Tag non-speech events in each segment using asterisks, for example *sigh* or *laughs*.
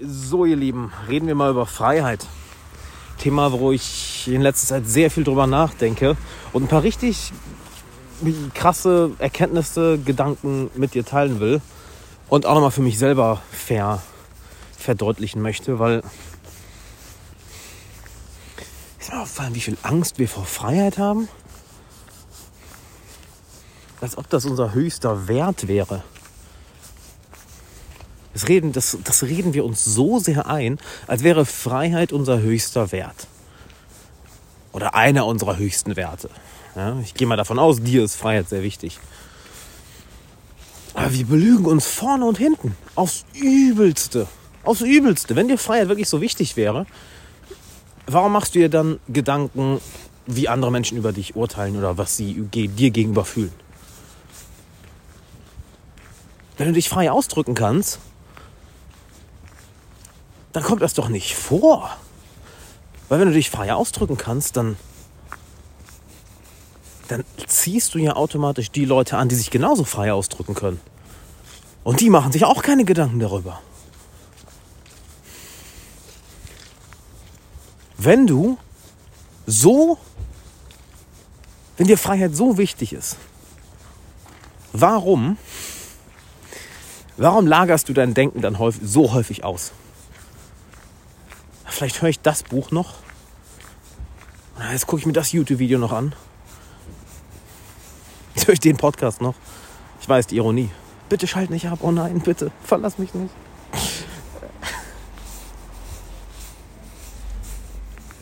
So, ihr Lieben, reden wir mal über Freiheit. Thema, wo ich in letzter Zeit sehr viel drüber nachdenke und ein paar richtig krasse Erkenntnisse, Gedanken mit dir teilen will und auch nochmal für mich selber fair verdeutlichen möchte, weil ist mir aufgefallen, wie viel Angst wir vor Freiheit haben. Als ob das unser höchster Wert wäre. Das reden, das, das reden wir uns so sehr ein, als wäre Freiheit unser höchster Wert. Oder einer unserer höchsten Werte. Ja, ich gehe mal davon aus, dir ist Freiheit sehr wichtig. Aber wir belügen uns vorne und hinten. Aufs Übelste. Aufs Übelste. Wenn dir Freiheit wirklich so wichtig wäre, warum machst du dir dann Gedanken, wie andere Menschen über dich urteilen oder was sie dir gegenüber fühlen? Wenn du dich frei ausdrücken kannst, dann kommt das doch nicht vor. Weil wenn du dich frei ausdrücken kannst, dann, dann ziehst du ja automatisch die Leute an, die sich genauso frei ausdrücken können. Und die machen sich auch keine Gedanken darüber. Wenn du so, wenn dir Freiheit so wichtig ist, warum, warum lagerst du dein Denken dann häufig, so häufig aus? Vielleicht höre ich das Buch noch. Jetzt gucke ich mir das YouTube-Video noch an. *laughs* Jetzt höre ich den Podcast noch. Ich weiß, die Ironie. Bitte schalt nicht ab. Oh nein, bitte. Verlass mich nicht. *laughs*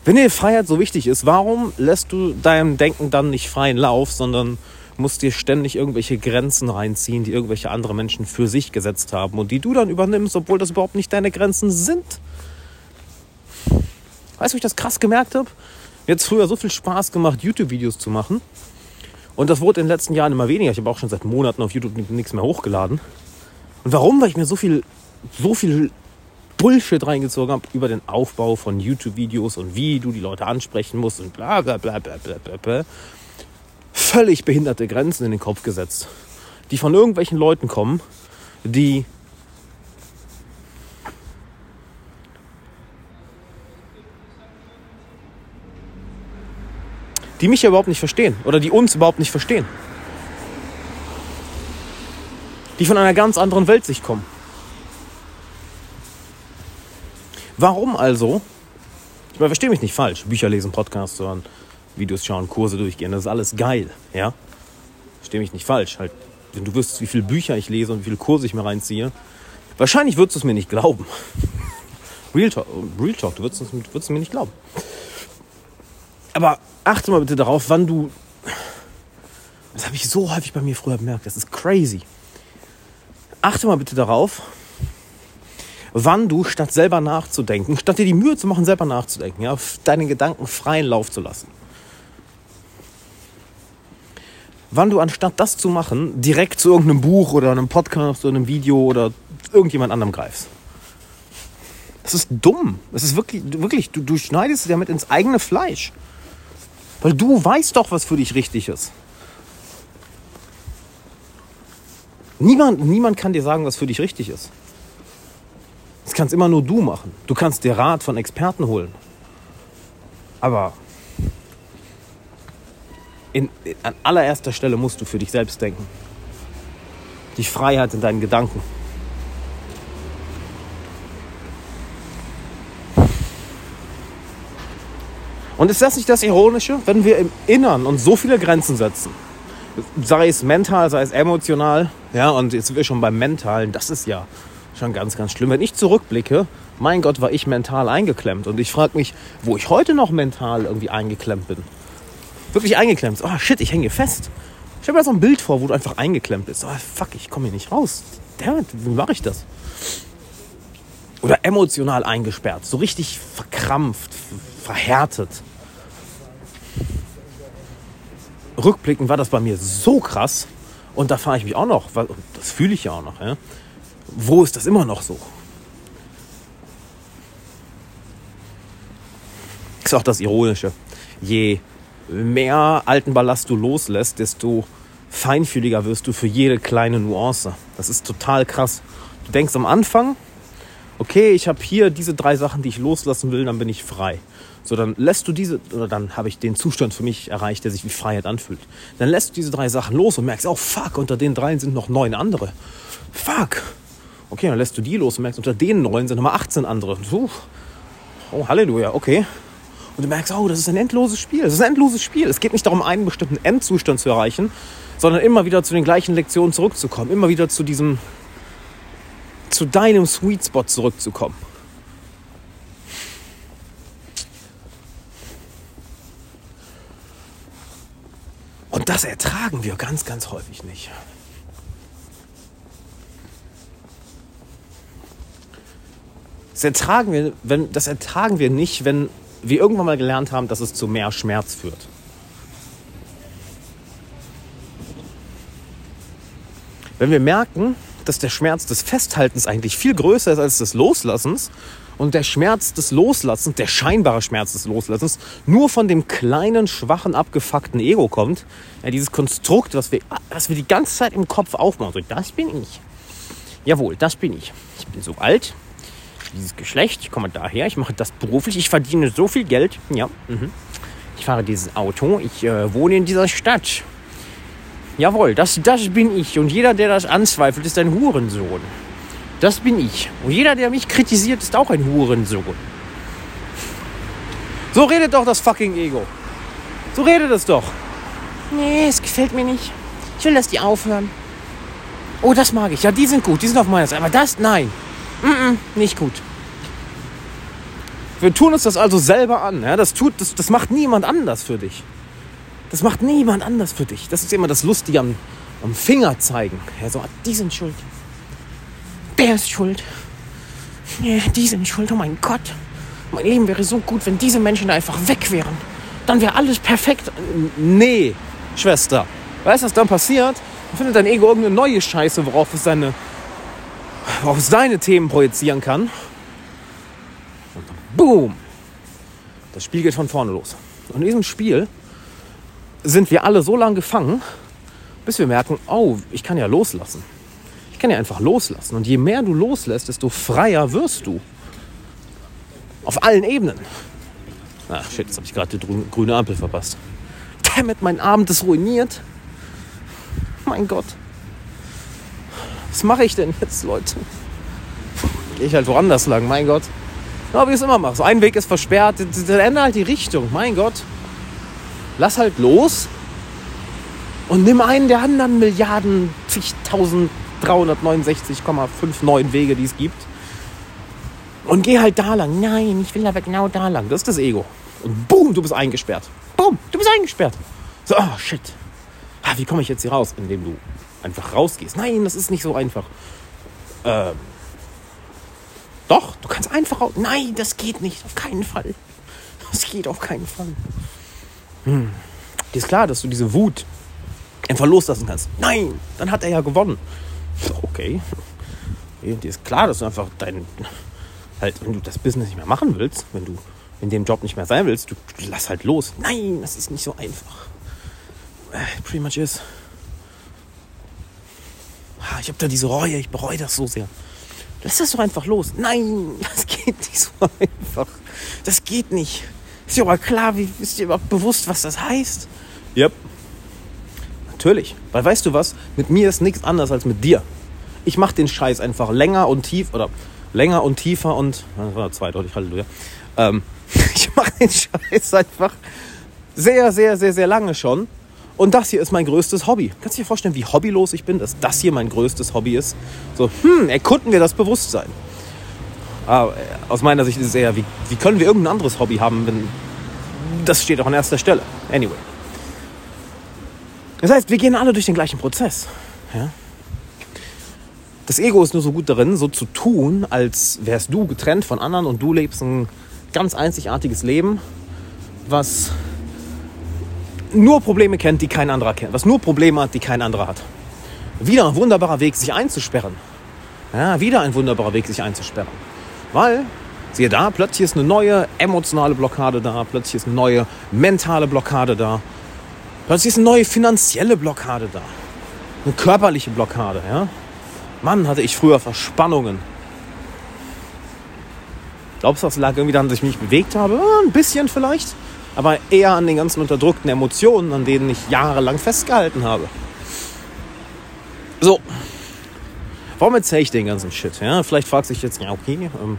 Wenn dir Freiheit so wichtig ist, warum lässt du deinem Denken dann nicht freien Lauf, sondern musst dir ständig irgendwelche Grenzen reinziehen, die irgendwelche andere Menschen für sich gesetzt haben und die du dann übernimmst, obwohl das überhaupt nicht deine Grenzen sind? Weißt du, wie ich das krass gemerkt habe? Es früher so viel Spaß gemacht, YouTube-Videos zu machen. Und das wurde in den letzten Jahren immer weniger. Ich habe auch schon seit Monaten auf YouTube nichts mehr hochgeladen. Und warum? Weil ich mir so viel, so viel Bullshit reingezogen habe über den Aufbau von YouTube-Videos und wie du die Leute ansprechen musst und bla bla bla bla bla bla. bla. Völlig behinderte Grenzen in den Kopf gesetzt, die von irgendwelchen Leuten kommen, die die mich ja überhaupt nicht verstehen oder die uns überhaupt nicht verstehen. Die von einer ganz anderen Weltsicht kommen. Warum also? Ich meine, verstehe mich nicht falsch. Bücher lesen, Podcasts hören, Videos schauen, Kurse durchgehen, das ist alles geil, ja? Verstehe mich nicht falsch. Halt, wenn du wüsstest, wie viele Bücher ich lese und wie viele Kurse ich mir reinziehe, wahrscheinlich würdest du es mir nicht glauben. *laughs* Real Talk, Real Talk du würdest es, würdest es mir nicht glauben. Aber achte mal bitte darauf, wann du. Das habe ich so häufig bei mir früher bemerkt. Das ist crazy. Achte mal bitte darauf, wann du statt selber nachzudenken, statt dir die Mühe zu machen, selber nachzudenken, ja, deine Gedanken freien Lauf zu lassen. Wann du anstatt das zu machen, direkt zu irgendeinem Buch oder einem Podcast oder einem Video oder irgendjemand anderem greifst. Das ist dumm. Das ist wirklich, wirklich, du, du schneidest damit ins eigene Fleisch. Weil du weißt doch, was für dich richtig ist. Niemand, niemand kann dir sagen, was für dich richtig ist. Das kannst immer nur du machen. Du kannst dir Rat von Experten holen. Aber in, in, an allererster Stelle musst du für dich selbst denken. Die Freiheit in deinen Gedanken. Und ist das nicht das Ironische, wenn wir im Innern uns so viele Grenzen setzen? Sei es mental, sei es emotional. Ja, und jetzt sind wir schon beim Mentalen. Das ist ja schon ganz, ganz schlimm. Wenn ich zurückblicke, mein Gott, war ich mental eingeklemmt. Und ich frage mich, wo ich heute noch mental irgendwie eingeklemmt bin. Wirklich eingeklemmt. Oh shit, ich hänge fest. Ich habe mir so ein Bild vor, wo du einfach eingeklemmt bist. Oh fuck, ich komme hier nicht raus. Damit, wie mache ich das? Oder emotional eingesperrt. So richtig verkrampft, verhärtet rückblickend war das bei mir so krass. Und da fahre ich mich auch noch, das fühle ich ja auch noch. Ja? Wo ist das immer noch so? Ist auch das Ironische. Je mehr alten Ballast du loslässt, desto feinfühliger wirst du für jede kleine Nuance. Das ist total krass. Du denkst am Anfang, okay, ich habe hier diese drei Sachen, die ich loslassen will, dann bin ich frei. So, dann lässt du diese, oder dann habe ich den Zustand für mich erreicht, der sich wie Freiheit anfühlt. Dann lässt du diese drei Sachen los und merkst, oh fuck, unter den dreien sind noch neun andere. Fuck. Okay, dann lässt du die los und merkst, unter den neun sind nochmal 18 andere. So, oh, Halleluja, okay. Und du merkst, oh, das ist ein endloses Spiel. Das ist ein endloses Spiel. Es geht nicht darum, einen bestimmten Endzustand zu erreichen, sondern immer wieder zu den gleichen Lektionen zurückzukommen. Immer wieder zu diesem, zu deinem Sweet Spot zurückzukommen. Das ertragen wir ganz, ganz häufig nicht. Das ertragen wir, wenn, das ertragen wir nicht, wenn wir irgendwann mal gelernt haben, dass es zu mehr Schmerz führt. Wenn wir merken, dass der Schmerz des Festhaltens eigentlich viel größer ist als des Loslassens und der Schmerz des Loslassens, der scheinbare Schmerz des Loslassens, nur von dem kleinen, schwachen, abgefuckten Ego kommt. Ja, dieses Konstrukt, was wir, was wir die ganze Zeit im Kopf aufmachen. So, das bin ich. Jawohl, das bin ich. Ich bin so alt, dieses Geschlecht, ich komme daher, ich mache das beruflich, ich verdiene so viel Geld. Ja, mhm. ich fahre dieses Auto, ich äh, wohne in dieser Stadt. Jawohl, das, das bin ich. Und jeder, der das anzweifelt, ist ein Hurensohn. Das bin ich. Und jeder, der mich kritisiert, ist auch ein Hurensohn. So redet doch das fucking Ego. So redet es doch. Nee, es gefällt mir nicht. Ich will, dass die aufhören. Oh, das mag ich. Ja, die sind gut. Die sind auf meiner Seite. Aber das, nein. Mm -mm, nicht gut. Wir tun uns das also selber an. Ja? Das, tut, das, das macht niemand anders für dich. Das macht niemand anders für dich. Das ist immer das Lustige am, am Finger zeigen. Ja, so, die sind schuld der ist schuld. Die sind schuld, oh mein Gott. Mein Leben wäre so gut, wenn diese Menschen einfach weg wären. Dann wäre alles perfekt. Nee, Schwester. Weißt du, was dann passiert? Dann findet dein Ego irgendeine neue Scheiße, worauf es seine, worauf seine Themen projizieren kann. Und dann boom. Das Spiel geht von vorne los. Und in diesem Spiel sind wir alle so lange gefangen, bis wir merken, oh, ich kann ja loslassen kann ja einfach loslassen. Und je mehr du loslässt, desto freier wirst du. Auf allen Ebenen. Ach shit, jetzt habe ich gerade die grüne Ampel verpasst. Damit mein Abend ist ruiniert. Mein Gott. Was mache ich denn jetzt, Leute? Gehe ich halt woanders lang, mein Gott. Ja, wie ich es immer mache. So ein Weg ist versperrt, dann ändere halt die Richtung. Mein Gott. Lass halt los und nimm einen der anderen Milliarden, zigtausend 369,59 Wege, die es gibt. Und geh halt da lang. Nein, ich will aber genau da lang. Das ist das Ego. Und boom, du bist eingesperrt. Boom, du bist eingesperrt. So, oh shit. Ah, wie komme ich jetzt hier raus? Indem du einfach rausgehst. Nein, das ist nicht so einfach. Ähm, doch, du kannst einfach raus. Nein, das geht nicht. Auf keinen Fall. Das geht auf keinen Fall. Hm. Dir ist klar, dass du diese Wut einfach loslassen kannst. Nein, dann hat er ja gewonnen. Okay. Dir ist klar, dass du einfach dein, halt, wenn du das Business nicht mehr machen willst, wenn du in dem Job nicht mehr sein willst, du, lass halt los. Nein, das ist nicht so einfach. Äh, pretty much is. Ich habe da diese Reue, ich bereue das so sehr. Lass das doch einfach los. Nein, *laughs* das geht nicht so einfach. Das geht nicht. Ist dir aber klar, wie, ist dir überhaupt bewusst, was das heißt? Yep. Natürlich. Weil weißt du was? Mit mir ist nichts anders als mit dir. Ich mache den Scheiß einfach länger und tief oder länger und tiefer und das war zweideutig, Halleluja. Ähm, *laughs* ich mache den Scheiß einfach sehr, sehr, sehr, sehr lange schon. Und das hier ist mein größtes Hobby. Kannst du dir vorstellen, wie hobbylos ich bin, dass das hier mein größtes Hobby ist? So, hm, erkunden wir das Bewusstsein. Aber äh, aus meiner Sicht ist es eher, wie, wie können wir irgendein anderes Hobby haben, wenn das steht auch an erster Stelle. Anyway. Das heißt, wir gehen alle durch den gleichen Prozess. Ja? Das Ego ist nur so gut darin, so zu tun, als wärst du getrennt von anderen und du lebst ein ganz einzigartiges Leben, was nur Probleme kennt, die kein anderer kennt, was nur Probleme hat, die kein anderer hat. Wieder ein wunderbarer Weg, sich einzusperren. Ja, wieder ein wunderbarer Weg, sich einzusperren. Weil, siehe da, plötzlich ist eine neue emotionale Blockade da, plötzlich ist eine neue mentale Blockade da. Plötzlich ist eine neue finanzielle Blockade da. Eine körperliche Blockade, ja. Mann, hatte ich früher Verspannungen. Glaubst du, das lag irgendwie daran, dass ich mich bewegt habe? Ein bisschen vielleicht. Aber eher an den ganzen unterdrückten Emotionen, an denen ich jahrelang festgehalten habe. So. Warum erzähle ich den ganzen Shit? Ja, vielleicht fragst du dich jetzt, ja, okay, ähm,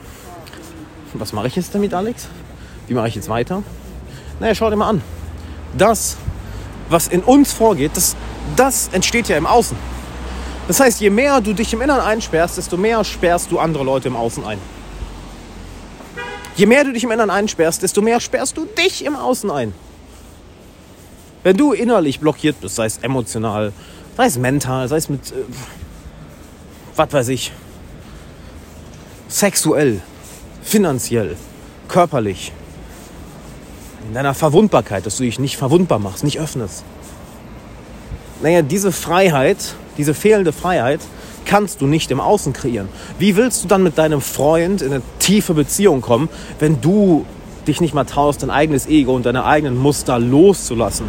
was mache ich jetzt damit, Alex? Wie mache ich jetzt weiter? Naja, schau dir mal an. Das, was in uns vorgeht, das, das entsteht ja im Außen. Das heißt, je mehr du dich im Inneren einsperrst, desto mehr sperrst du andere Leute im Außen ein. Je mehr du dich im Inneren einsperrst, desto mehr sperrst du dich im Außen ein. Wenn du innerlich blockiert bist, sei es emotional, sei es mental, sei es mit, äh, was weiß ich, sexuell, finanziell, körperlich, in deiner Verwundbarkeit, dass du dich nicht verwundbar machst, nicht öffnest. Naja, diese Freiheit, diese fehlende Freiheit, kannst du nicht im Außen kreieren. Wie willst du dann mit deinem Freund in eine tiefe Beziehung kommen, wenn du dich nicht mal traust, dein eigenes Ego und deine eigenen Muster loszulassen?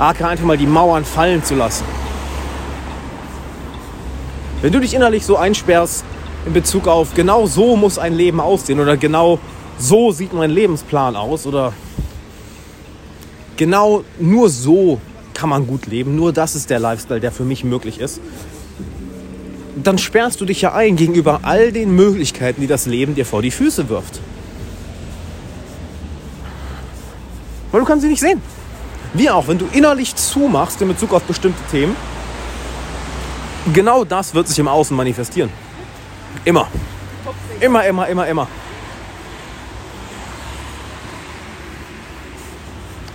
Aka einfach mal die Mauern fallen zu lassen. Wenn du dich innerlich so einsperrst in Bezug auf genau so muss ein Leben aussehen oder genau so sieht mein Lebensplan aus oder genau nur so kann man gut leben, nur das ist der Lifestyle, der für mich möglich ist, dann sperrst du dich ja ein gegenüber all den Möglichkeiten, die das Leben dir vor die Füße wirft. Weil du kannst sie nicht sehen. Wie auch, wenn du innerlich zumachst in Bezug auf bestimmte Themen, genau das wird sich im Außen manifestieren. Immer. Immer, immer, immer, immer.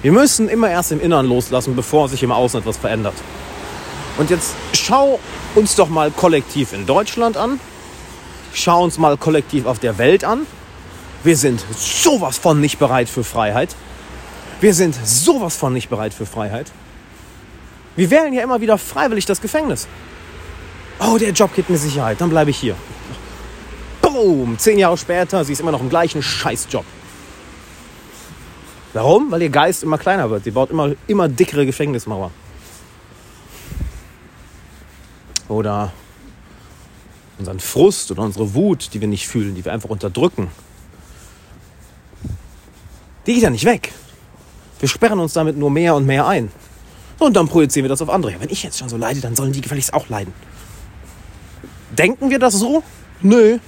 Wir müssen immer erst im Inneren loslassen, bevor sich im Außen etwas verändert. Und jetzt schau uns doch mal kollektiv in Deutschland an. Schau uns mal kollektiv auf der Welt an. Wir sind sowas von nicht bereit für Freiheit. Wir sind sowas von nicht bereit für Freiheit. Wir wählen ja immer wieder freiwillig das Gefängnis. Oh, der Job gibt mir Sicherheit, dann bleibe ich hier. Boom, zehn Jahre später, sie ist immer noch im gleichen Scheißjob. Warum? Weil ihr Geist immer kleiner wird. Sie baut immer, immer dickere Gefängnismauer. Oder unseren Frust oder unsere Wut, die wir nicht fühlen, die wir einfach unterdrücken. Die geht ja nicht weg. Wir sperren uns damit nur mehr und mehr ein. Und dann projizieren wir das auf andere. Wenn ich jetzt schon so leide, dann sollen die gefälligst auch leiden. Denken wir das so? Nö,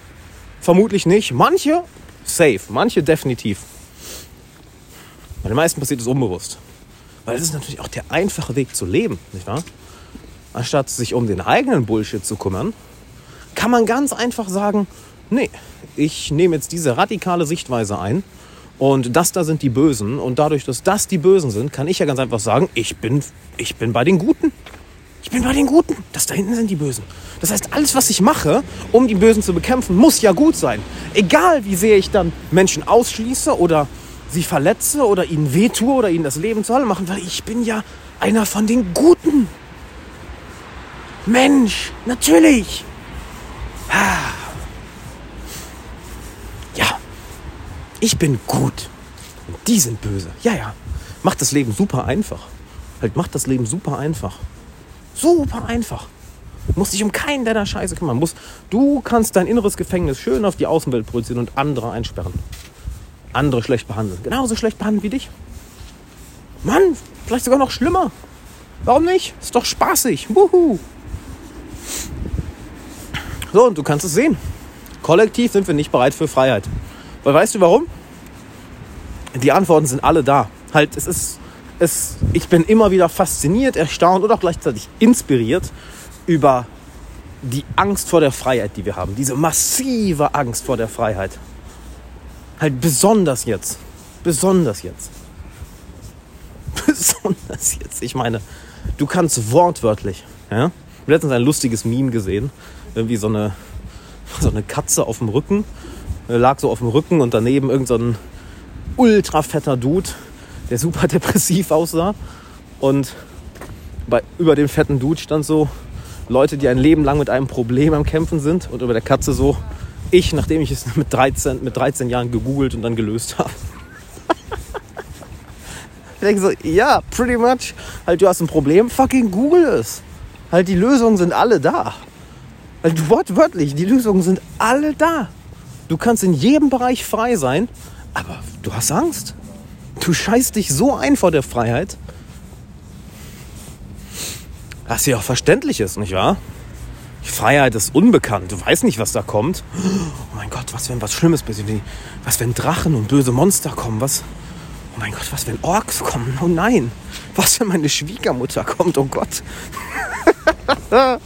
vermutlich nicht. Manche safe, manche definitiv. Bei den meisten passiert es unbewusst. Weil es ist natürlich auch der einfache Weg zu leben, nicht wahr? Anstatt sich um den eigenen Bullshit zu kümmern, kann man ganz einfach sagen, nee, ich nehme jetzt diese radikale Sichtweise ein und das da sind die Bösen und dadurch, dass das die Bösen sind, kann ich ja ganz einfach sagen, ich bin, ich bin bei den Guten. Ich bin bei den Guten. Das da hinten sind die Bösen. Das heißt, alles, was ich mache, um die Bösen zu bekämpfen, muss ja gut sein. Egal, wie sehr ich dann Menschen ausschließe oder sie verletze oder ihnen wehtue oder ihnen das Leben zur Hölle machen, weil ich bin ja einer von den Guten. Mensch, natürlich. Ja, ich bin gut. Und die sind böse. Ja, ja. Macht das Leben super einfach. Halt, macht das Leben super einfach. Super einfach. Muss dich um keinen deiner Scheiße kümmern. Muss, du kannst dein inneres Gefängnis schön auf die Außenwelt projizieren und andere einsperren. Andere schlecht behandeln. Genauso schlecht behandeln wie dich. Mann, vielleicht sogar noch schlimmer. Warum nicht? Ist doch spaßig. Wuhu. So, und du kannst es sehen. Kollektiv sind wir nicht bereit für Freiheit. Weil weißt du warum? Die Antworten sind alle da. Halt, es ist, es, ich bin immer wieder fasziniert, erstaunt und auch gleichzeitig inspiriert über die Angst vor der Freiheit, die wir haben. Diese massive Angst vor der Freiheit. Halt besonders jetzt. Besonders jetzt. *laughs* Besonders jetzt. Ich meine, du kannst wortwörtlich. Ja? Ich habe letztens ein lustiges Meme gesehen. Irgendwie so eine, *laughs* so eine Katze auf dem Rücken. Lag so auf dem Rücken und daneben irgend so ultra fetter Dude, der super *laughs* depressiv aussah. Und bei, über dem fetten Dude stand so Leute, die ein Leben lang mit einem Problem am Kämpfen sind. Und über der Katze so ich, nachdem ich es *laughs* mit 13, mit 13 Jahren gegoogelt und dann gelöst habe. ich denke so, ja, pretty much. Halt, du hast ein Problem, fucking google es. Halt, die Lösungen sind alle da. Halt, wortwörtlich, die Lösungen sind alle da. Du kannst in jedem Bereich frei sein, aber du hast Angst. Du scheißt dich so ein vor der Freiheit. Was ja auch verständlich ist, nicht wahr? Die Freiheit ist unbekannt. Du weißt nicht, was da kommt. Oh mein Gott, was wenn was Schlimmes passiert? Was wenn Drachen und böse Monster kommen? Was? Oh mein Gott, was wenn Orks kommen? Oh nein. Was wenn meine Schwiegermutter kommt? Oh Gott. *laughs*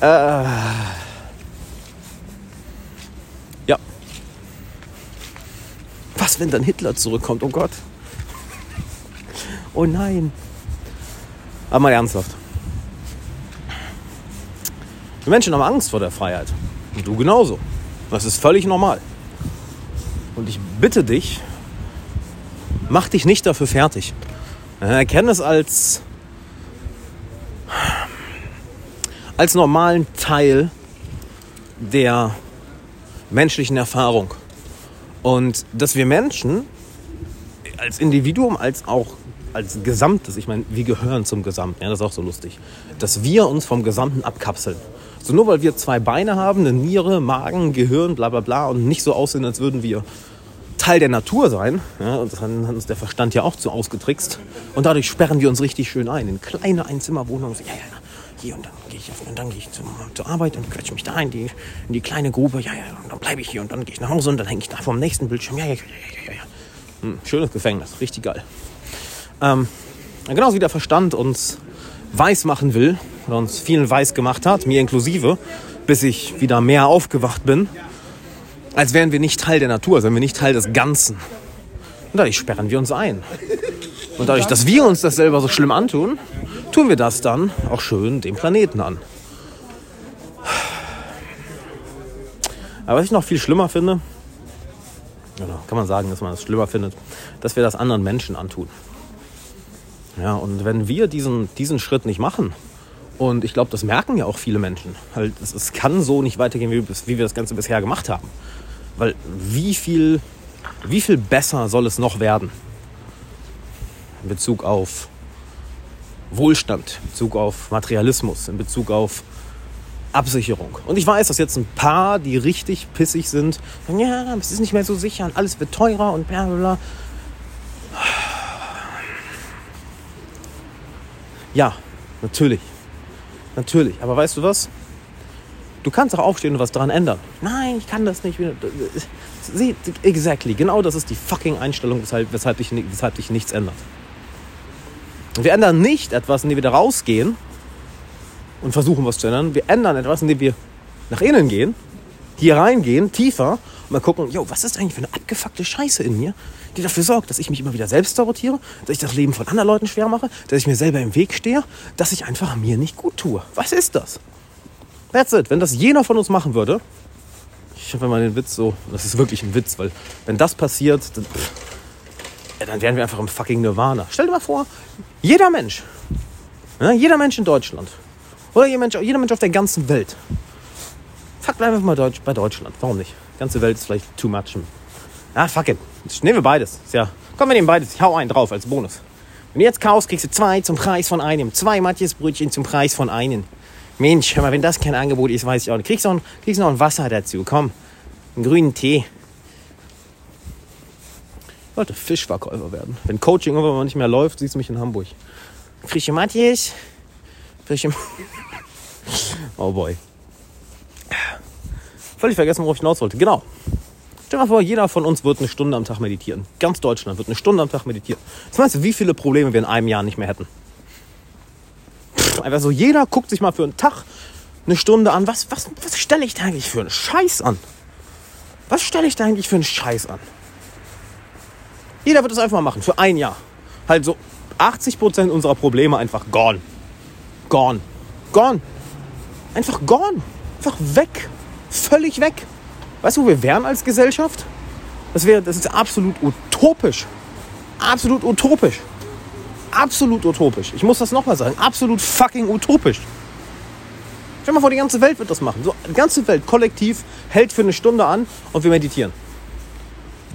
äh. Ja. Was wenn dann Hitler zurückkommt? Oh Gott. Oh nein. Aber mal ernsthaft. Die Menschen haben Angst vor der Freiheit. Und du genauso. Das ist völlig normal. Und ich bitte dich, mach dich nicht dafür fertig. Erkenne es als, als normalen Teil der menschlichen Erfahrung. Und dass wir Menschen als Individuum, als auch als Gesamtes, ich meine, wir gehören zum Gesamten, ja, das ist auch so lustig, dass wir uns vom Gesamten abkapseln. So nur weil wir zwei Beine haben, eine Niere, Magen, Gehirn, bla bla bla und nicht so aussehen, als würden wir Teil der Natur sein, ja, und dann hat uns der Verstand ja auch zu ausgetrickst. Und dadurch sperren wir uns richtig schön ein in kleine Einzimmerwohnungen. So, ja, ja, hier und dann gehe ich, gehe ich zum, zur Arbeit und quetsche mich da in die, in die kleine Grube. Ja, ja, und dann bleibe ich hier und dann gehe ich nach Hause und dann hänge ich da vom nächsten Bildschirm. Ja, ja, ja, ja, ja. Hm, schönes Gefängnis, richtig geil. Ähm, genauso wie der Verstand uns weiß machen will, oder uns vielen weiß gemacht hat, mir inklusive, bis ich wieder mehr aufgewacht bin, als wären wir nicht Teil der Natur, als wären wir nicht Teil des Ganzen. Und dadurch sperren wir uns ein. Und dadurch, dass wir uns das selber so schlimm antun, tun wir das dann auch schön dem Planeten an. Aber was ich noch viel schlimmer finde, kann man sagen, dass man das schlimmer findet, dass wir das anderen Menschen antun. Ja, und wenn wir diesen, diesen Schritt nicht machen, und ich glaube, das merken ja auch viele Menschen, halt, es, kann so nicht weitergehen, wie, wie wir das Ganze bisher gemacht haben. Weil wie viel, wie viel besser soll es noch werden in Bezug auf Wohlstand, in Bezug auf Materialismus, in Bezug auf Absicherung. Und ich weiß, dass jetzt ein paar, die richtig pissig sind, sagen, ja, es ist nicht mehr so sicher und alles wird teurer und bla bla bla. Ja, natürlich. Natürlich. Aber weißt du was? Du kannst auch aufstehen und was daran ändern. Nein, ich kann das nicht. Sieh, exactly. Genau das ist die fucking Einstellung, weshalb, weshalb, dich, weshalb dich nichts ändert. Wir ändern nicht etwas, indem wir da rausgehen und versuchen, was zu ändern. Wir ändern etwas, indem wir nach innen gehen, hier reingehen, tiefer mal gucken, jo, was ist eigentlich für eine abgefuckte Scheiße in mir, die dafür sorgt, dass ich mich immer wieder selbst sabotiere, dass ich das Leben von anderen Leuten schwer mache, dass ich mir selber im Weg stehe, dass ich einfach mir nicht gut tue. Was ist das? That's it. Wenn das jener von uns machen würde, ich habe mal den Witz so, das ist wirklich ein Witz, weil wenn das passiert, dann, ja, dann wären wir einfach im fucking Nirvana. Stell dir mal vor, jeder Mensch, ja, jeder Mensch in Deutschland oder jeder Mensch, jeder Mensch auf der ganzen Welt, fuck, bleiben wir mal Deutsch, bei Deutschland. Warum nicht? Ganze Welt ist vielleicht too much. Ah, fuck it. Nehmen wir beides. Ja, komm, wir nehmen beides. Ich hau einen drauf als Bonus. Wenn du jetzt kaufst, kriegst du zwei zum Preis von einem. Zwei Matthias Brötchen zum Preis von einem. Mensch, hör mal, wenn das kein Angebot ist, weiß ich auch nicht. Kriegst du noch, kriegst noch ein Wasser dazu. Komm, einen grünen Tee. Ich wollte Fischverkäufer werden. Wenn Coaching irgendwann nicht mehr läuft, siehst du mich in Hamburg. Frische Matthias. Frische. *laughs* oh boy. Völlig vergessen, worauf ich hinaus wollte. Genau. Stell dir mal vor, jeder von uns wird eine Stunde am Tag meditieren. Ganz Deutschland wird eine Stunde am Tag meditieren. Das du, wie viele Probleme wir in einem Jahr nicht mehr hätten? Pff, einfach so, jeder guckt sich mal für einen Tag eine Stunde an. Was, was, was stelle ich da eigentlich für einen Scheiß an? Was stelle ich da eigentlich für einen Scheiß an? Jeder wird es einfach mal machen, für ein Jahr. Halt so 80% unserer Probleme einfach gone. Gone. Gone. Einfach gone. Einfach weg. Völlig weg. Weißt du, wo wir wären als Gesellschaft? Das, wäre, das ist absolut utopisch. Absolut utopisch. Absolut utopisch. Ich muss das nochmal sagen. Absolut fucking utopisch. Stell dir mal vor, die ganze Welt wird das machen. So, die ganze Welt kollektiv hält für eine Stunde an und wir meditieren.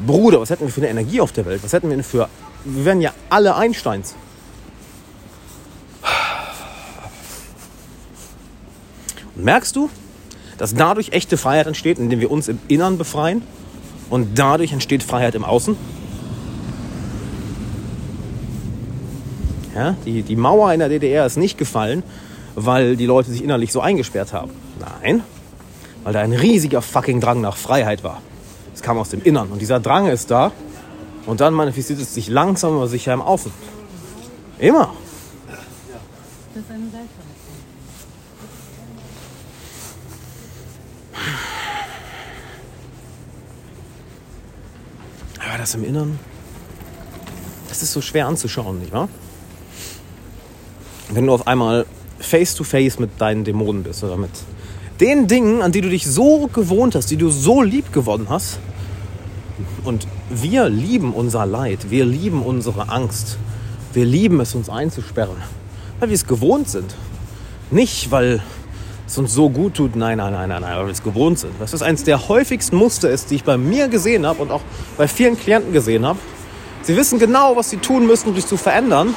Bruder, was hätten wir für eine Energie auf der Welt? Was hätten wir denn für. Wir wären ja alle Einsteins. Und merkst du, dass dadurch echte Freiheit entsteht, indem wir uns im Innern befreien und dadurch entsteht Freiheit im Außen. Ja, die, die Mauer in der DDR ist nicht gefallen, weil die Leute sich innerlich so eingesperrt haben. Nein, weil da ein riesiger fucking Drang nach Freiheit war. Es kam aus dem Innern und dieser Drang ist da und dann manifestiert es sich langsam aber sicher im Außen. Immer. Das ist eine. Das im Innern, das ist so schwer anzuschauen, nicht wahr? Wenn du auf einmal face to face mit deinen Dämonen bist oder mit den Dingen, an die du dich so gewohnt hast, die du so lieb gewonnen hast. Und wir lieben unser Leid, wir lieben unsere Angst, wir lieben es, uns einzusperren, weil wir es gewohnt sind. Nicht, weil es uns so gut tut, nein, nein, nein, nein, nein, weil wir es gewohnt sind. Das ist eines der häufigsten Muster ist, die ich bei mir gesehen habe und auch bei vielen Klienten gesehen habe. Sie wissen genau, was sie tun müssen, um sich zu verändern.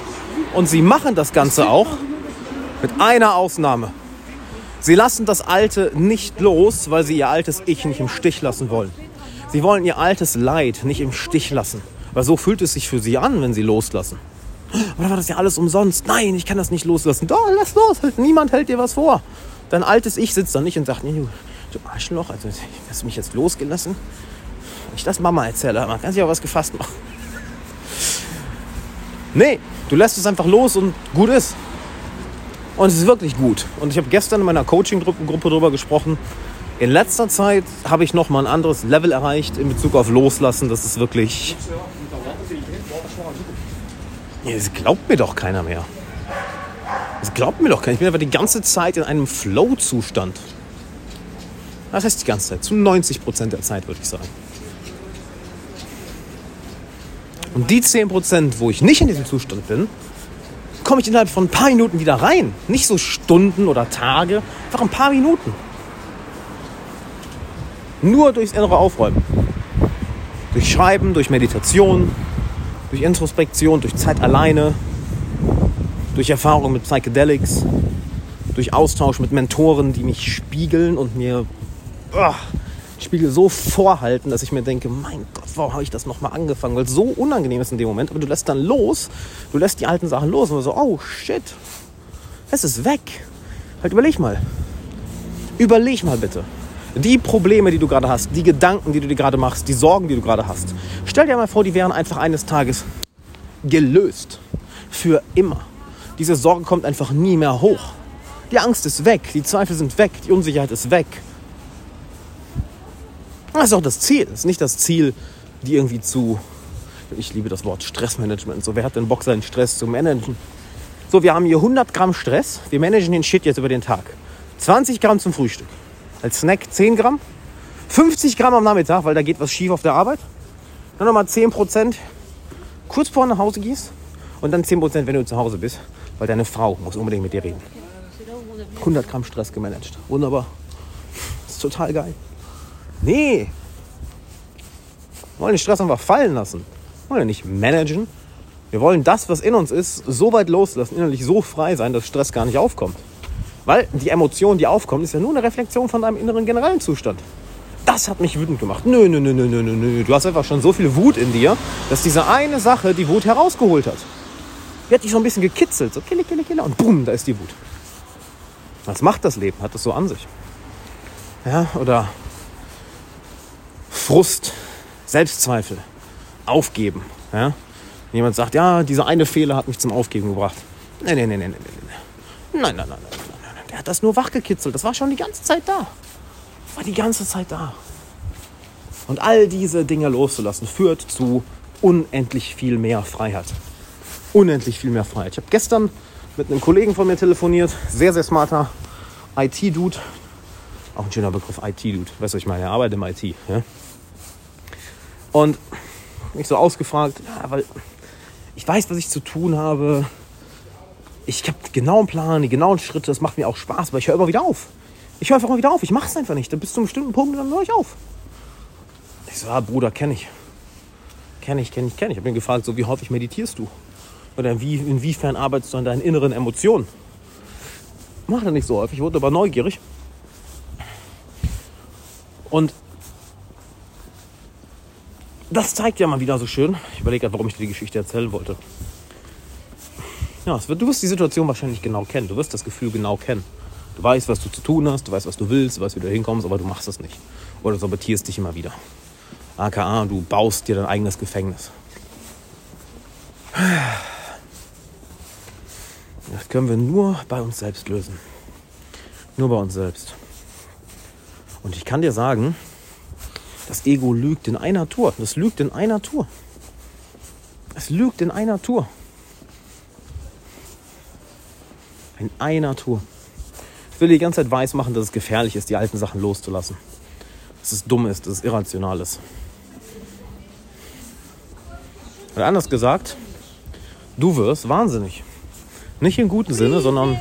Und sie machen das Ganze auch mit einer Ausnahme. Sie lassen das Alte nicht los, weil sie ihr altes Ich nicht im Stich lassen wollen. Sie wollen ihr altes Leid nicht im Stich lassen. Weil so fühlt es sich für sie an, wenn sie loslassen. Oder war das ja alles umsonst? Nein, ich kann das nicht loslassen. Doch, lass los. Niemand hält dir was vor. Dein altes Ich sitzt da nicht und sagt, nee, du, du Arschloch, also hast du mich jetzt losgelassen? Wenn ich das Mama erzähle, man kann sich auch was gefasst machen. Nee, du lässt es einfach los und gut ist. Und es ist wirklich gut. Und ich habe gestern in meiner Coaching-Gruppe darüber gesprochen. In letzter Zeit habe ich noch mal ein anderes Level erreicht in Bezug auf Loslassen. Das ist wirklich. Es glaubt mir doch keiner mehr. Es glaubt mir doch keiner. Ich bin aber die ganze Zeit in einem Flow-Zustand. Das heißt die ganze Zeit. Zu 90 Prozent der Zeit, würde ich sagen. Und die 10 Prozent, wo ich nicht in diesem Zustand bin, komme ich innerhalb von ein paar Minuten wieder rein. Nicht so Stunden oder Tage, einfach ein paar Minuten. Nur durchs innere Aufräumen. Durch Schreiben, durch Meditation, durch Introspektion, durch Zeit alleine, durch Erfahrung mit Psychedelics, durch Austausch mit Mentoren, die mich spiegeln und mir oh, Spiegel so vorhalten, dass ich mir denke, mein Gott, warum habe ich das nochmal angefangen? Weil es so unangenehm ist in dem Moment. Aber du lässt dann los, du lässt die alten Sachen los und so, oh shit, es ist weg. Halt überleg mal. Überleg mal bitte. Die Probleme, die du gerade hast, die Gedanken, die du dir gerade machst, die Sorgen, die du gerade hast. Stell dir mal vor, die wären einfach eines Tages gelöst. Für immer. Diese Sorge kommt einfach nie mehr hoch. Die Angst ist weg, die Zweifel sind weg, die Unsicherheit ist weg. Das ist auch das Ziel. Das ist nicht das Ziel, die irgendwie zu. Ich liebe das Wort Stressmanagement. So, wer hat denn Bock, seinen Stress zu managen? So, wir haben hier 100 Gramm Stress. Wir managen den Shit jetzt über den Tag. 20 Gramm zum Frühstück. Als Snack 10 Gramm. 50 Gramm am Nachmittag, weil da geht was schief auf der Arbeit. Dann nochmal 10 Prozent kurz vor nach Hause gehst. Und dann 10 Prozent, wenn du zu Hause bist. Weil deine Frau muss unbedingt mit dir reden. 100 Gramm Stress gemanagt. Wunderbar. Das ist total geil. Nee. Wir wollen den Stress einfach fallen lassen. Wir wollen ja nicht managen. Wir wollen das, was in uns ist, so weit loslassen, innerlich so frei sein, dass Stress gar nicht aufkommt. Weil die Emotion, die aufkommt, ist ja nur eine Reflexion von deinem inneren generellen Zustand. Das hat mich wütend gemacht. Nö, nö, nö, nö, nö, nö. Du hast einfach schon so viel Wut in dir, dass diese eine Sache die Wut herausgeholt hat. Die hat dich so ein bisschen gekitzelt, so kille, kille, kille und bumm, da ist die Wut. Was macht das Leben, hat das so an sich. Ja, oder Frust, Selbstzweifel, Aufgeben. Ja? Jemand sagt, ja, dieser eine Fehler hat mich zum Aufgeben gebracht. Nein, nein, nein, nein, nein, nein. Nein, nein, nein, nein, nein, nein. Der hat das nur wachgekitzelt. Das war schon die ganze Zeit da. War die ganze Zeit da. Und all diese Dinge loszulassen führt zu unendlich viel mehr Freiheit. Unendlich viel mehr Freiheit. Ich habe gestern mit einem Kollegen von mir telefoniert, sehr, sehr smarter IT-Dude. Auch ein schöner Begriff, IT-Dude. Weißt du, ich meine, er arbeitet im IT. Ja? Und mich so ausgefragt, ja, weil ich weiß, was ich zu tun habe. Ich habe den genauen Plan, die genauen Schritte, das macht mir auch Spaß, aber ich höre immer wieder auf. Ich höre einfach immer wieder auf, ich mache es einfach nicht. Dann bis zu einem bestimmten Punkt, dann höre ich auf. Ich so, ah, Bruder, kenne ich. Kenne ich, kenne ich, kenne ich. Ich habe ihn gefragt, so wie häufig meditierst du? Oder wie, inwiefern arbeitest du an deinen inneren Emotionen? Mach er nicht so häufig, wurde aber neugierig. Und das zeigt ja mal wieder so schön. Ich überlege gerade, warum ich dir die Geschichte erzählen wollte. Ja, wird, du wirst die Situation wahrscheinlich genau kennen. Du wirst das Gefühl genau kennen. Du weißt, was du zu tun hast, du weißt, was du willst, du weißt, wie du hinkommst, aber du machst es nicht. Oder du sabotierst dich immer wieder. AKA, du baust dir dein eigenes Gefängnis. Das können wir nur bei uns selbst lösen. Nur bei uns selbst. Und ich kann dir sagen, das Ego lügt in einer Tour. Das lügt in einer Tour. Es lügt in einer Tour. In einer Tour. Ich will die ganze Zeit weiß machen, dass es gefährlich ist, die alten Sachen loszulassen. Dass es dumm ist, dass es irrational ist. Oder anders gesagt, du wirst wahnsinnig. Nicht im guten Sinne, sondern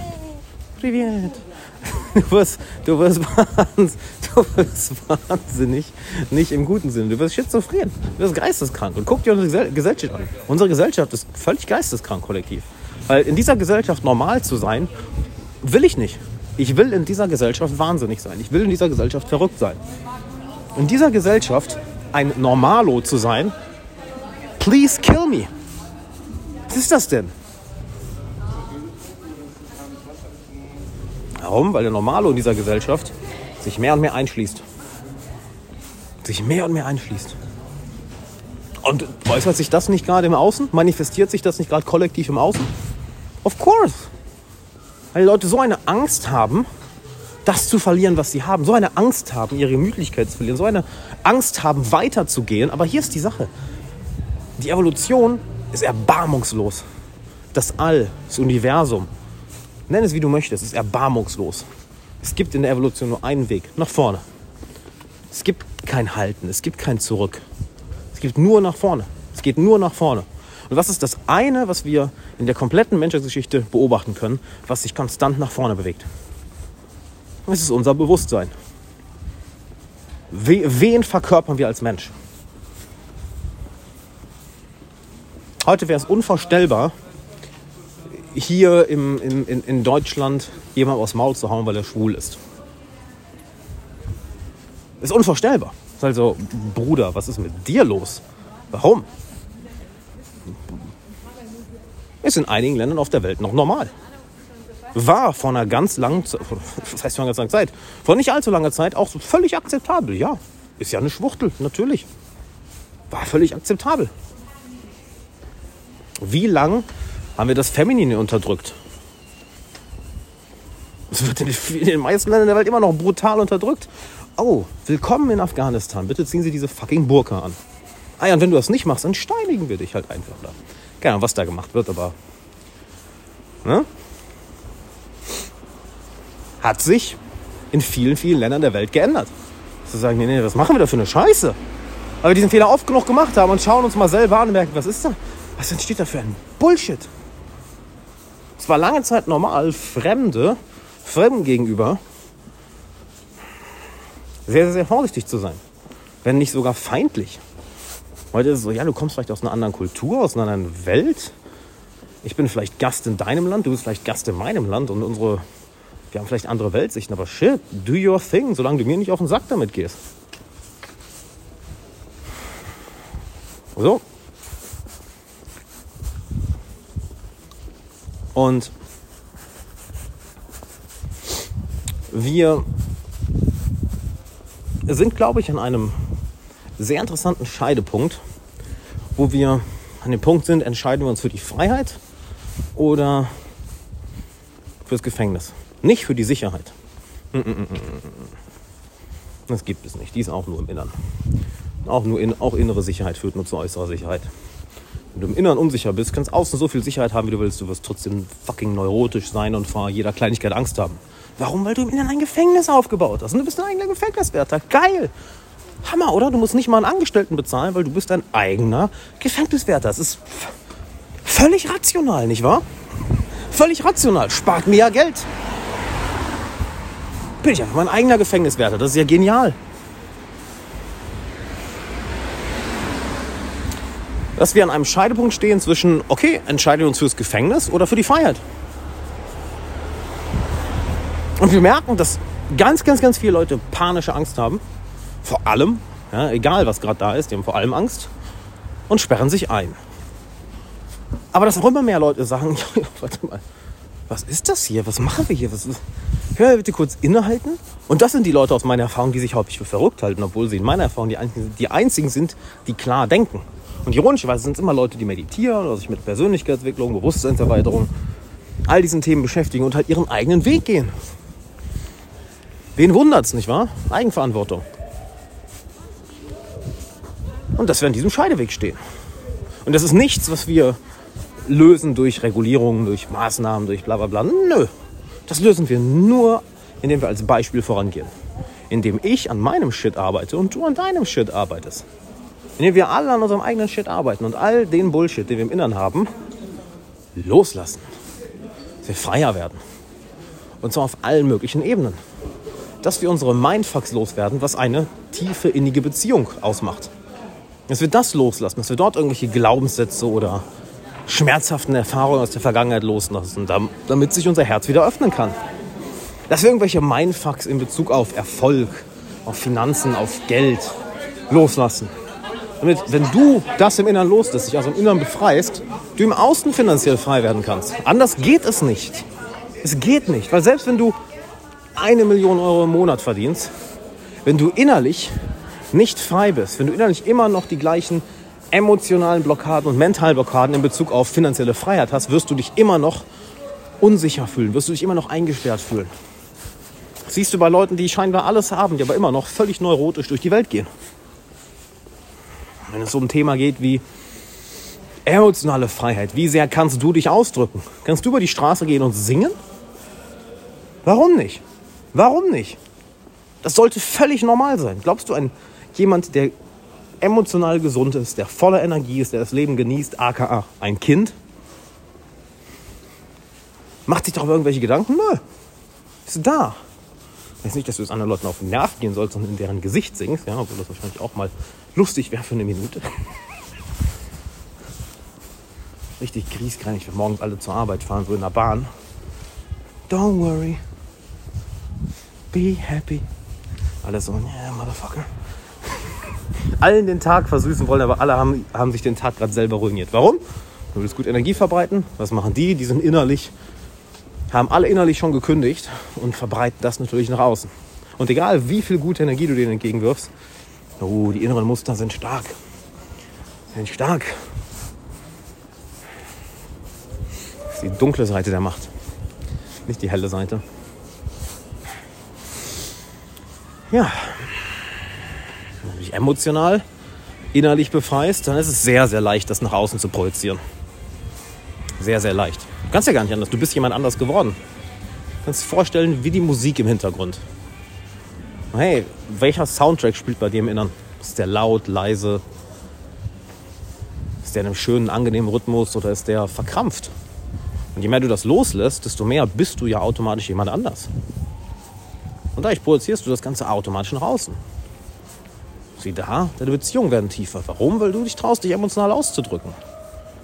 Privet. Du wirst, du, wirst du wirst wahnsinnig, nicht im guten Sinne. Du wirst schizophren, du wirst geisteskrank. Und guck dir unsere Gesellschaft an. Unsere Gesellschaft ist völlig geisteskrank kollektiv. Weil in dieser Gesellschaft normal zu sein, will ich nicht. Ich will in dieser Gesellschaft wahnsinnig sein. Ich will in dieser Gesellschaft verrückt sein. In dieser Gesellschaft ein Normalo zu sein, please kill me. Was ist das denn? Warum? Weil der Normalo in dieser Gesellschaft sich mehr und mehr einschließt. Sich mehr und mehr einschließt. Und äußert sich das nicht gerade im Außen? Manifestiert sich das nicht gerade kollektiv im Außen? Of course. Weil die Leute so eine Angst haben, das zu verlieren, was sie haben. So eine Angst haben, ihre Gemütlichkeit zu verlieren. So eine Angst haben, weiterzugehen. Aber hier ist die Sache. Die Evolution ist erbarmungslos. Das All, das Universum, nenn es wie du möchtest, ist erbarmungslos. Es gibt in der Evolution nur einen Weg, nach vorne. Es gibt kein Halten, es gibt kein Zurück. Es gibt nur nach vorne. Es geht nur nach vorne. Und was ist das eine, was wir in der kompletten Menschheitsgeschichte beobachten können, was sich konstant nach vorne bewegt? Es ist unser Bewusstsein. Wen verkörpern wir als Mensch? Heute wäre es unvorstellbar, hier im, in, in Deutschland jemand aufs Maul zu hauen, weil er schwul ist. Das ist unvorstellbar. Das ist also, Bruder, was ist mit dir los? Warum? Ist in einigen Ländern auf der Welt noch normal. War vor einer ganz langen Zeit, *laughs* was heißt vor einer ganz langen Zeit? Vor nicht allzu langer Zeit auch völlig akzeptabel, ja. Ist ja eine Schwuchtel, natürlich. War völlig akzeptabel. Wie lang haben wir das Feminine unterdrückt. Das wird in den meisten Ländern der Welt immer noch brutal unterdrückt. Oh, willkommen in Afghanistan. Bitte ziehen Sie diese fucking Burka an. Ah ja, und wenn du das nicht machst, dann steinigen wir dich halt einfach da. Keine Ahnung, was da gemacht wird, aber. Ne? Hat sich in vielen, vielen Ländern der Welt geändert. Zu sagen, nee, nee, was machen wir da für eine Scheiße? Weil wir diesen Fehler oft genug gemacht haben und schauen uns mal selber an und merken, was ist da? Was entsteht da für ein Bullshit? War lange Zeit normal, Fremde, Fremden gegenüber, sehr, sehr, sehr vorsichtig zu sein. Wenn nicht sogar feindlich. Heute ist es so, ja, du kommst vielleicht aus einer anderen Kultur, aus einer anderen Welt. Ich bin vielleicht Gast in deinem Land, du bist vielleicht Gast in meinem Land und unsere, wir haben vielleicht andere Weltsichten, aber shit, do your thing, solange du mir nicht auf den Sack damit gehst. So, Und wir sind, glaube ich, an einem sehr interessanten Scheidepunkt, wo wir an dem Punkt sind, entscheiden wir uns für die Freiheit oder fürs Gefängnis. Nicht für die Sicherheit. Das gibt es nicht. Die ist auch nur im Innern. Auch, nur in, auch innere Sicherheit führt nur zu äußerer Sicherheit. Wenn du im Inneren unsicher bist, kannst außen so viel Sicherheit haben, wie du willst. Du wirst trotzdem fucking neurotisch sein und vor jeder Kleinigkeit Angst haben. Warum? Weil du im Inneren ein Gefängnis aufgebaut hast. Und du bist ein eigener Gefängniswärter. Geil! Hammer, oder? Du musst nicht mal einen Angestellten bezahlen, weil du bist ein eigener Gefängniswärter. Das ist völlig rational, nicht wahr? Völlig rational. Spart mir ja Geld. Bin ich einfach mein eigener Gefängniswärter. Das ist ja genial. Dass wir an einem Scheidepunkt stehen zwischen, okay, entscheiden wir uns fürs Gefängnis oder für die Freiheit. Und wir merken, dass ganz, ganz, ganz viele Leute panische Angst haben vor allem, ja, egal was gerade da ist, die haben vor allem Angst und sperren sich ein. Aber dass auch immer mehr Leute sagen, *laughs* warte mal, was ist das hier? Was machen wir hier? Was ist... Können wir bitte kurz innehalten? Und das sind die Leute aus meiner Erfahrung, die sich häufig für verrückt halten, obwohl sie in meiner Erfahrung die einzigen sind, die klar denken. Und ironischerweise sind es immer Leute, die meditieren oder sich mit Persönlichkeitsentwicklung, Bewusstseinserweiterung, all diesen Themen beschäftigen und halt ihren eigenen Weg gehen. Wen wundert's, nicht wahr? Eigenverantwortung. Und dass wir an diesem Scheideweg stehen. Und das ist nichts, was wir lösen durch Regulierungen, durch Maßnahmen, durch bla bla bla. Nö. Das lösen wir nur, indem wir als Beispiel vorangehen. Indem ich an meinem Shit arbeite und du an deinem Shit arbeitest. Indem wir alle an unserem eigenen Shit arbeiten und all den Bullshit, den wir im Innern haben, loslassen. Dass wir freier werden. Und zwar auf allen möglichen Ebenen. Dass wir unsere Mindfucks loswerden, was eine tiefe innige Beziehung ausmacht. Dass wir das loslassen, dass wir dort irgendwelche Glaubenssätze oder schmerzhaften Erfahrungen aus der Vergangenheit loslassen, damit sich unser Herz wieder öffnen kann. Dass wir irgendwelche Mindfucks in Bezug auf Erfolg, auf Finanzen, auf Geld loslassen. Damit, wenn du das im Inneren loslässt, dich aus dem Inneren befreist, du im Außen finanziell frei werden kannst. Anders geht es nicht. Es geht nicht, weil selbst wenn du eine Million Euro im Monat verdienst, wenn du innerlich nicht frei bist, wenn du innerlich immer noch die gleichen emotionalen Blockaden und mentalen Blockaden in Bezug auf finanzielle Freiheit hast, wirst du dich immer noch unsicher fühlen, wirst du dich immer noch eingesperrt fühlen. Das siehst du bei Leuten, die scheinbar alles haben, die aber immer noch völlig neurotisch durch die Welt gehen. Wenn es um ein Thema geht wie emotionale Freiheit, wie sehr kannst du dich ausdrücken? Kannst du über die Straße gehen und singen? Warum nicht? Warum nicht? Das sollte völlig normal sein. Glaubst du, ein jemand, der emotional gesund ist, der voller Energie ist, der das Leben genießt, aka ein Kind, macht sich doch irgendwelche Gedanken? Nö. Ist da. Ich weiß nicht, dass du es anderen Leuten auf den Nerv gehen sollst, sondern in deren Gesicht singst, ja, obwohl das wahrscheinlich auch mal lustig wäre für eine Minute. Richtig griesgrämig, wenn morgens alle zur Arbeit fahren, so in der Bahn. Don't worry. Be happy. Alle so, yeah, motherfucker *laughs* allen den Tag versüßen wollen, aber alle haben, haben sich den Tag gerade selber ruiniert. Warum? Du willst gut Energie verbreiten. Was machen die? Die sind innerlich, haben alle innerlich schon gekündigt und verbreiten das natürlich nach außen. Und egal, wie viel gute Energie du denen entgegenwirfst, oh, die inneren Muster sind stark. Sind stark. Das ist die dunkle Seite der Macht, nicht die helle Seite. Ja, dich emotional, innerlich befreist, dann ist es sehr, sehr leicht, das nach außen zu projizieren. Sehr, sehr leicht. Du kannst ja gar nicht anders. Du bist jemand anders geworden. Du kannst dir vorstellen, wie die Musik im Hintergrund. Hey, welcher Soundtrack spielt bei dir im Innern? Ist der laut, leise? Ist der in einem schönen, angenehmen Rhythmus oder ist der verkrampft? Und je mehr du das loslässt, desto mehr bist du ja automatisch jemand anders. Und dadurch projizierst du das Ganze automatisch nach außen. Sieh da, deine Beziehungen werden tiefer. Warum? Weil du dich traust, dich emotional auszudrücken.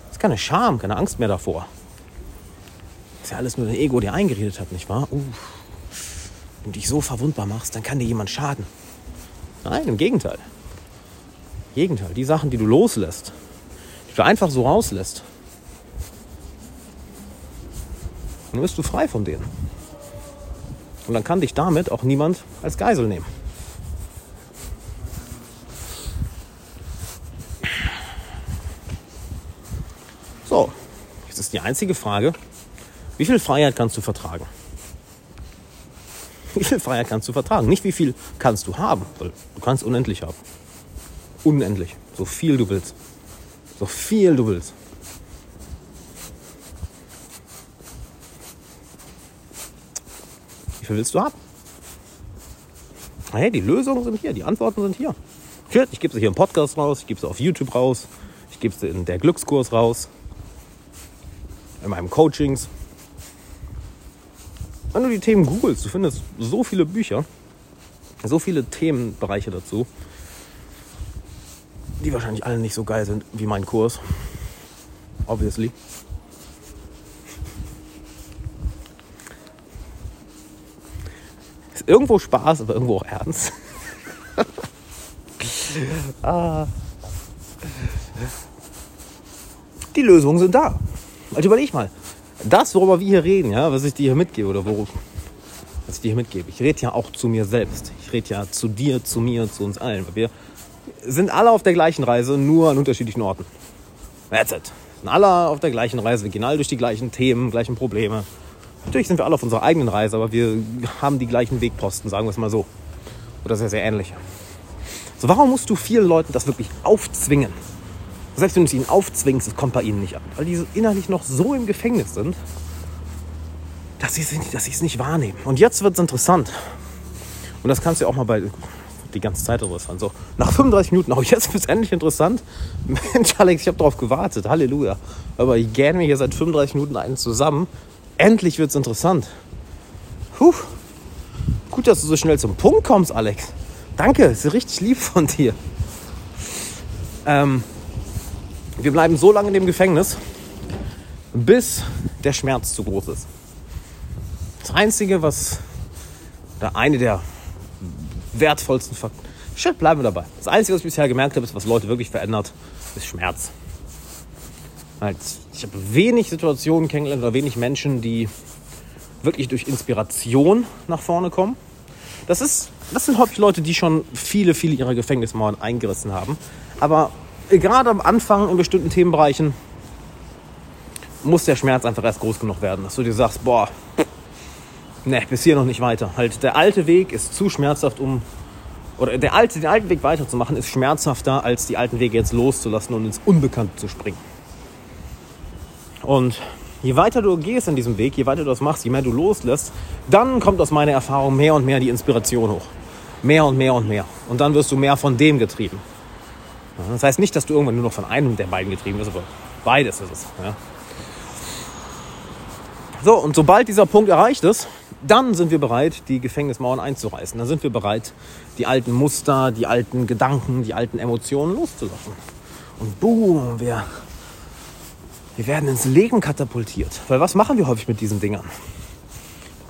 Das ist keine Scham, keine Angst mehr davor. Das ist ja alles nur dein Ego, der eingeredet hat, nicht wahr? Uh, du dich so verwundbar machst, dann kann dir jemand schaden. Nein, im Gegenteil. Im Gegenteil, die Sachen, die du loslässt, die du einfach so rauslässt, dann bist du frei von denen. Und dann kann dich damit auch niemand als Geisel nehmen. Jetzt ist die einzige Frage, wie viel Freiheit kannst du vertragen? Wie viel Freiheit kannst du vertragen? Nicht wie viel kannst du haben, weil du kannst unendlich haben. Unendlich. So viel du willst. So viel du willst. Wie viel willst du haben? Hey, die Lösungen sind hier, die Antworten sind hier. Ich gebe sie hier im Podcast raus, ich gebe sie auf YouTube raus, ich gebe sie in der Glückskurs raus in meinen Coachings. Wenn du die Themen googelst, du findest so viele Bücher, so viele Themenbereiche dazu, die wahrscheinlich alle nicht so geil sind wie mein Kurs. Obviously. Ist irgendwo Spaß, aber irgendwo auch ernst. *laughs* ah. Die Lösungen sind da. Also überleg mal. Das, worüber wir hier reden, ja, was ich dir hier mitgebe oder worum, was ich dir hier mitgebe, ich rede ja auch zu mir selbst. Ich rede ja zu dir, zu mir, zu uns allen. wir sind alle auf der gleichen Reise, nur an unterschiedlichen Orten. That's it. Sind alle auf der gleichen Reise, wir gehen alle durch die gleichen Themen, gleichen Probleme. Natürlich sind wir alle auf unserer eigenen Reise, aber wir haben die gleichen Wegposten, sagen wir es mal so. Oder sehr, sehr ähnliche. So, warum musst du vielen Leuten das wirklich aufzwingen? Selbst wenn du es ihnen aufzwingst, es kommt bei ihnen nicht an. Weil die innerlich noch so im Gefängnis sind, dass sie es nicht wahrnehmen. Und jetzt wird es interessant. Und das kannst du auch mal bei die ganze Zeit interessant. So, nach 35 Minuten, auch jetzt wird es endlich interessant. *laughs* Mensch, Alex, ich habe darauf gewartet. Halleluja. Aber ich gähne mir hier seit 35 Minuten einen zusammen. Endlich wird es interessant. Puh. Gut, dass du so schnell zum Punkt kommst, Alex. Danke, ist richtig lieb von dir. Ähm, wir bleiben so lange in dem Gefängnis, bis der Schmerz zu groß ist. Das Einzige, was, oder eine der wertvollsten Shit, bleiben wir dabei. Das Einzige, was ich bisher gemerkt habe, ist, was Leute wirklich verändert, ist Schmerz. Ich habe wenig Situationen kennengelernt oder wenig Menschen, die wirklich durch Inspiration nach vorne kommen. Das, ist, das sind häufig Leute, die schon viele, viele ihrer Gefängnismauern eingerissen haben. Aber gerade am Anfang in bestimmten Themenbereichen muss der Schmerz einfach erst groß genug werden, dass du dir sagst, boah, ne, bis hier noch nicht weiter. Halt, der alte Weg ist zu schmerzhaft, um oder der alte, den alten Weg weiterzumachen, ist schmerzhafter, als die alten Wege jetzt loszulassen und ins Unbekannte zu springen. Und je weiter du gehst in diesem Weg, je weiter du das machst, je mehr du loslässt, dann kommt aus meiner Erfahrung mehr und mehr die Inspiration hoch. Mehr und mehr und mehr. Und dann wirst du mehr von dem getrieben. Das heißt nicht, dass du irgendwann nur noch von einem der beiden getrieben wirst, aber beides ist es. Ja. So, und sobald dieser Punkt erreicht ist, dann sind wir bereit, die Gefängnismauern einzureißen. Dann sind wir bereit, die alten Muster, die alten Gedanken, die alten Emotionen loszulassen. Und boom, wir, wir werden ins Leben katapultiert. Weil was machen wir häufig mit diesen Dingern?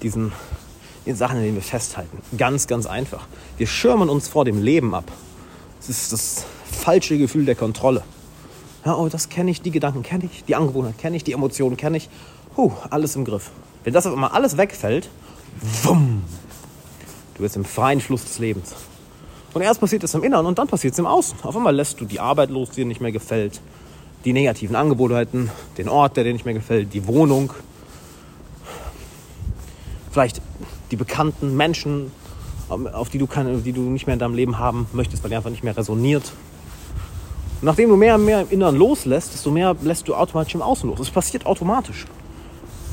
Diesen, den Sachen, in denen wir festhalten. Ganz, ganz einfach. Wir schirmen uns vor dem Leben ab. Das ist das falsche Gefühl der Kontrolle. Ja, oh, das kenne ich, die Gedanken kenne ich, die Angewohnheit kenne ich, die Emotionen kenne ich. Huh, alles im Griff. Wenn das auf einmal alles wegfällt, wumm, du bist im freien Fluss des Lebens. Und erst passiert es im Inneren und dann passiert es im Außen. Auf einmal lässt du die Arbeit los, die dir nicht mehr gefällt, die negativen Angebote, den Ort, der dir nicht mehr gefällt, die Wohnung, vielleicht die bekannten Menschen, auf die du, keine, die du nicht mehr in deinem Leben haben möchtest, weil die einfach nicht mehr resoniert. Und nachdem du mehr und mehr im Inneren loslässt, desto mehr lässt du automatisch im Außen los. Es passiert automatisch.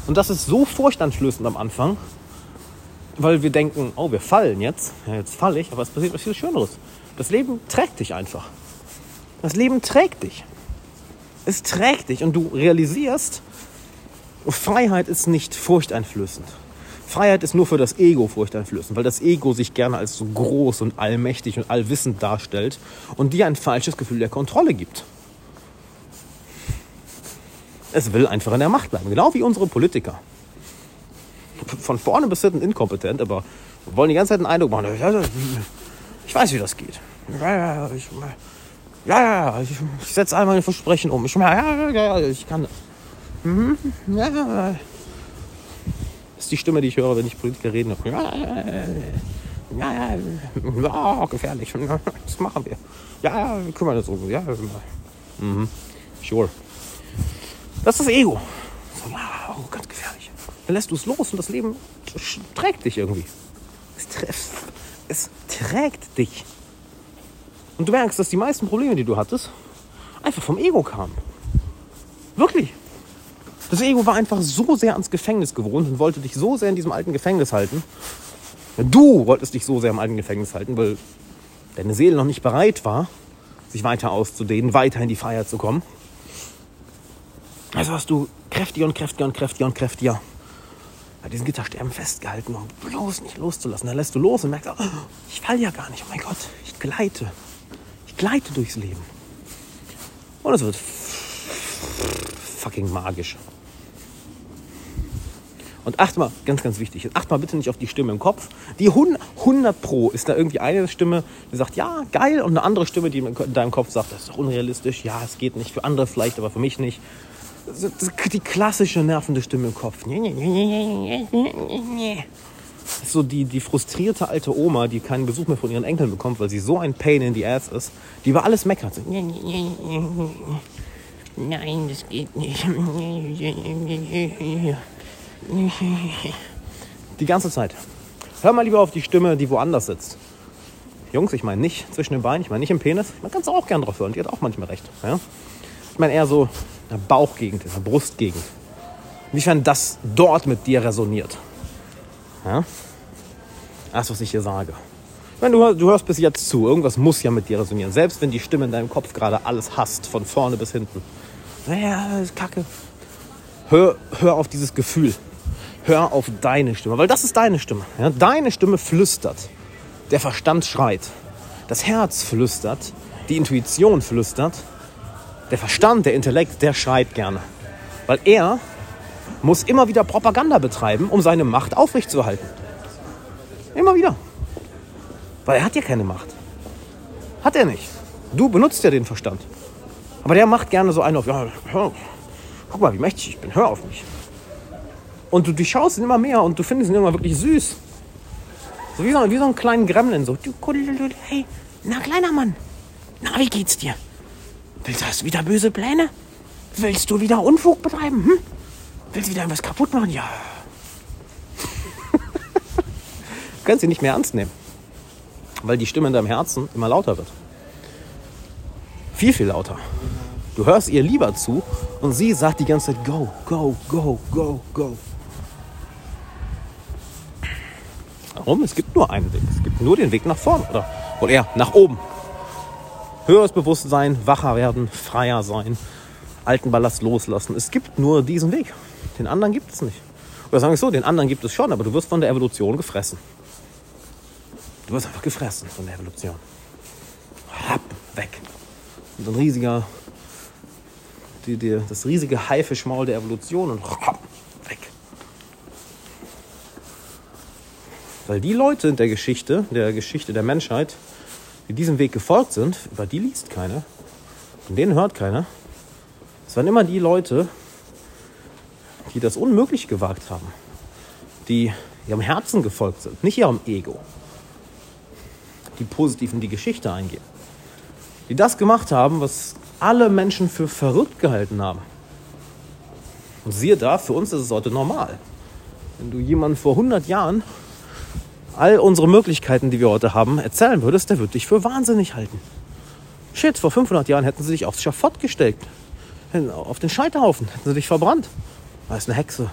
Und das ist so furchteinflößend am Anfang, weil wir denken, oh, wir fallen jetzt. Ja, jetzt falle ich, aber es passiert was viel Schöneres. Das Leben trägt dich einfach. Das Leben trägt dich. Es trägt dich und du realisierst, Freiheit ist nicht furchteinflößend. Freiheit ist nur für das Ego furchteinflößend, weil das Ego sich gerne als so groß und allmächtig und allwissend darstellt und dir ein falsches Gefühl der Kontrolle gibt. Es will einfach in der Macht bleiben, genau wie unsere Politiker. Von vorne bis hinten inkompetent, aber wollen die ganze Zeit einen Eindruck machen. Ich weiß, wie das geht. Ja, ja, ich, ja, ja, ich, ich setze einmal ein Versprechen um. Ich, ja, ja, ja, ich kann. Mhm, ja, ja ist die Stimme, die ich höre, wenn ich Politiker reden. Ja, ja, ja, gefährlich. Das machen wir. Ja, ja, wir kümmern uns um. Ja, mhm. Sure. Das ist das Ego. So, ja, oh, ganz gefährlich. Dann lässt du es los und das Leben trägt dich irgendwie. Es, es trägt dich. Und du merkst, dass die meisten Probleme, die du hattest, einfach vom Ego kamen. Wirklich. Das Ego war einfach so sehr ans Gefängnis gewohnt und wollte dich so sehr in diesem alten Gefängnis halten. Du wolltest dich so sehr im alten Gefängnis halten, weil deine Seele noch nicht bereit war, sich weiter auszudehnen, weiter in die Freiheit zu kommen. Also hast du kräftiger und kräftiger und kräftiger und kräftiger bei diesen Gittersterben festgehalten, um bloß nicht loszulassen. Dann lässt du los und merkst, oh, ich fall ja gar nicht. Oh mein Gott, ich gleite. Ich gleite durchs Leben. Und es wird fucking magisch. Und acht mal, ganz, ganz wichtig, acht mal bitte nicht auf die Stimme im Kopf. Die 100 Pro ist da irgendwie eine Stimme, die sagt, ja, geil. Und eine andere Stimme, die in deinem Kopf sagt, das ist doch unrealistisch. Ja, es geht nicht. Für andere vielleicht, aber für mich nicht. Die klassische nervende Stimme im Kopf. So die, die frustrierte alte Oma, die keinen Besuch mehr von ihren Enkeln bekommt, weil sie so ein Pain in the Ass ist, die über alles meckert. Nein, das geht nicht. *laughs* Die ganze Zeit. Hör mal lieber auf die Stimme, die woanders sitzt. Jungs, ich meine nicht zwischen den Beinen, ich meine nicht im Penis. Man kann es auch gern drauf hören, die hat auch manchmal recht. Ja? Ich meine eher so in der Bauchgegend, in der Brustgegend. Inwiefern das dort mit dir resoniert. Ja? Das, was ich hier sage. Ich du, du hörst bis jetzt zu, irgendwas muss ja mit dir resonieren. Selbst wenn die Stimme in deinem Kopf gerade alles hasst, von vorne bis hinten. Naja, ist kacke. Hör, hör auf dieses Gefühl. Hör auf deine Stimme, weil das ist deine Stimme. Ja? Deine Stimme flüstert. Der Verstand schreit. Das Herz flüstert. Die Intuition flüstert. Der Verstand, der Intellekt, der schreit gerne. Weil er muss immer wieder Propaganda betreiben, um seine Macht aufrechtzuerhalten. Immer wieder. Weil er hat ja keine Macht. Hat er nicht. Du benutzt ja den Verstand. Aber der macht gerne so einen auf, ja, hör, guck mal, wie mächtig ich bin, hör auf mich. Und du durchschaust ihn immer mehr und du findest ihn immer wirklich süß. So wie so, wie so einen kleinen Gremlin. So, hey, na kleiner Mann, na wie geht's dir? Willst du wieder böse Pläne? Willst du wieder Unfug betreiben? Hm? Willst du wieder irgendwas kaputt machen? Ja. du *laughs* kannst sie nicht mehr ernst nehmen. Weil die Stimme in deinem Herzen immer lauter wird. Viel, viel lauter. Du hörst ihr lieber zu und sie sagt die ganze Zeit, go, go, go, go, go. Warum? Es gibt nur einen Weg. Es gibt nur den Weg nach vorne. Oder, oder eher nach oben. Höheres Bewusstsein, wacher werden, freier sein, alten Ballast loslassen. Es gibt nur diesen Weg. Den anderen gibt es nicht. Oder sagen wir so, den anderen gibt es schon, aber du wirst von der Evolution gefressen. Du wirst einfach gefressen von der Evolution. Happ, weg. Und ein riesiger, die, die, das riesige Haifischmaul der Evolution und hopp, weg. Weil die Leute in der Geschichte, der Geschichte der Menschheit, die diesem Weg gefolgt sind, über die liest keiner, von denen hört keiner. Es waren immer die Leute, die das unmöglich gewagt haben, die ihrem Herzen gefolgt sind, nicht ihrem Ego, die positiv in die Geschichte eingehen, die das gemacht haben, was alle Menschen für verrückt gehalten haben. Und siehe da, für uns ist es heute normal. Wenn du jemanden vor 100 Jahren all unsere Möglichkeiten, die wir heute haben, erzählen würdest, der würde dich für wahnsinnig halten. Shit, vor 500 Jahren hätten sie dich aufs Schafott gestellt. Auf den Scheiterhaufen hätten sie dich verbrannt. Da ist eine Hexe.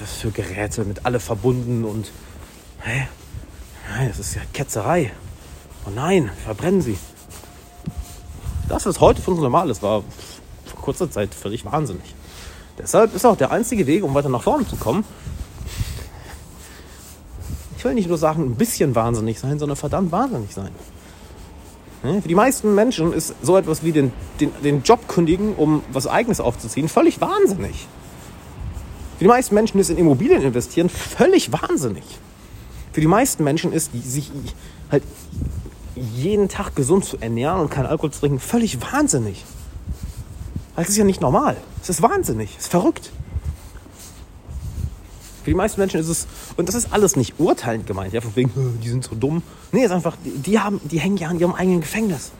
Was für Geräte, mit alle verbunden und. Hä? Nein, das ist ja Ketzerei. Oh nein, verbrennen sie. Das, was heute für uns normal ist, war vor kurzer Zeit völlig wahnsinnig. Deshalb ist auch der einzige Weg, um weiter nach vorne zu kommen, ich will nicht nur sagen, ein bisschen wahnsinnig sein, sondern verdammt wahnsinnig sein. Für die meisten Menschen ist so etwas wie den, den, den Job kündigen, um was Eigenes aufzuziehen, völlig wahnsinnig. Für die meisten Menschen ist in Immobilien investieren völlig wahnsinnig. Für die meisten Menschen ist sich halt jeden Tag gesund zu ernähren und keinen Alkohol zu trinken völlig wahnsinnig. Das ist ja nicht normal. Es ist wahnsinnig. Es ist verrückt. Für die meisten Menschen ist es, und das ist alles nicht urteilend gemeint, ja, von wegen, die sind so dumm. Nee, ist einfach, die, die, haben, die hängen ja an ihrem eigenen Gefängnis.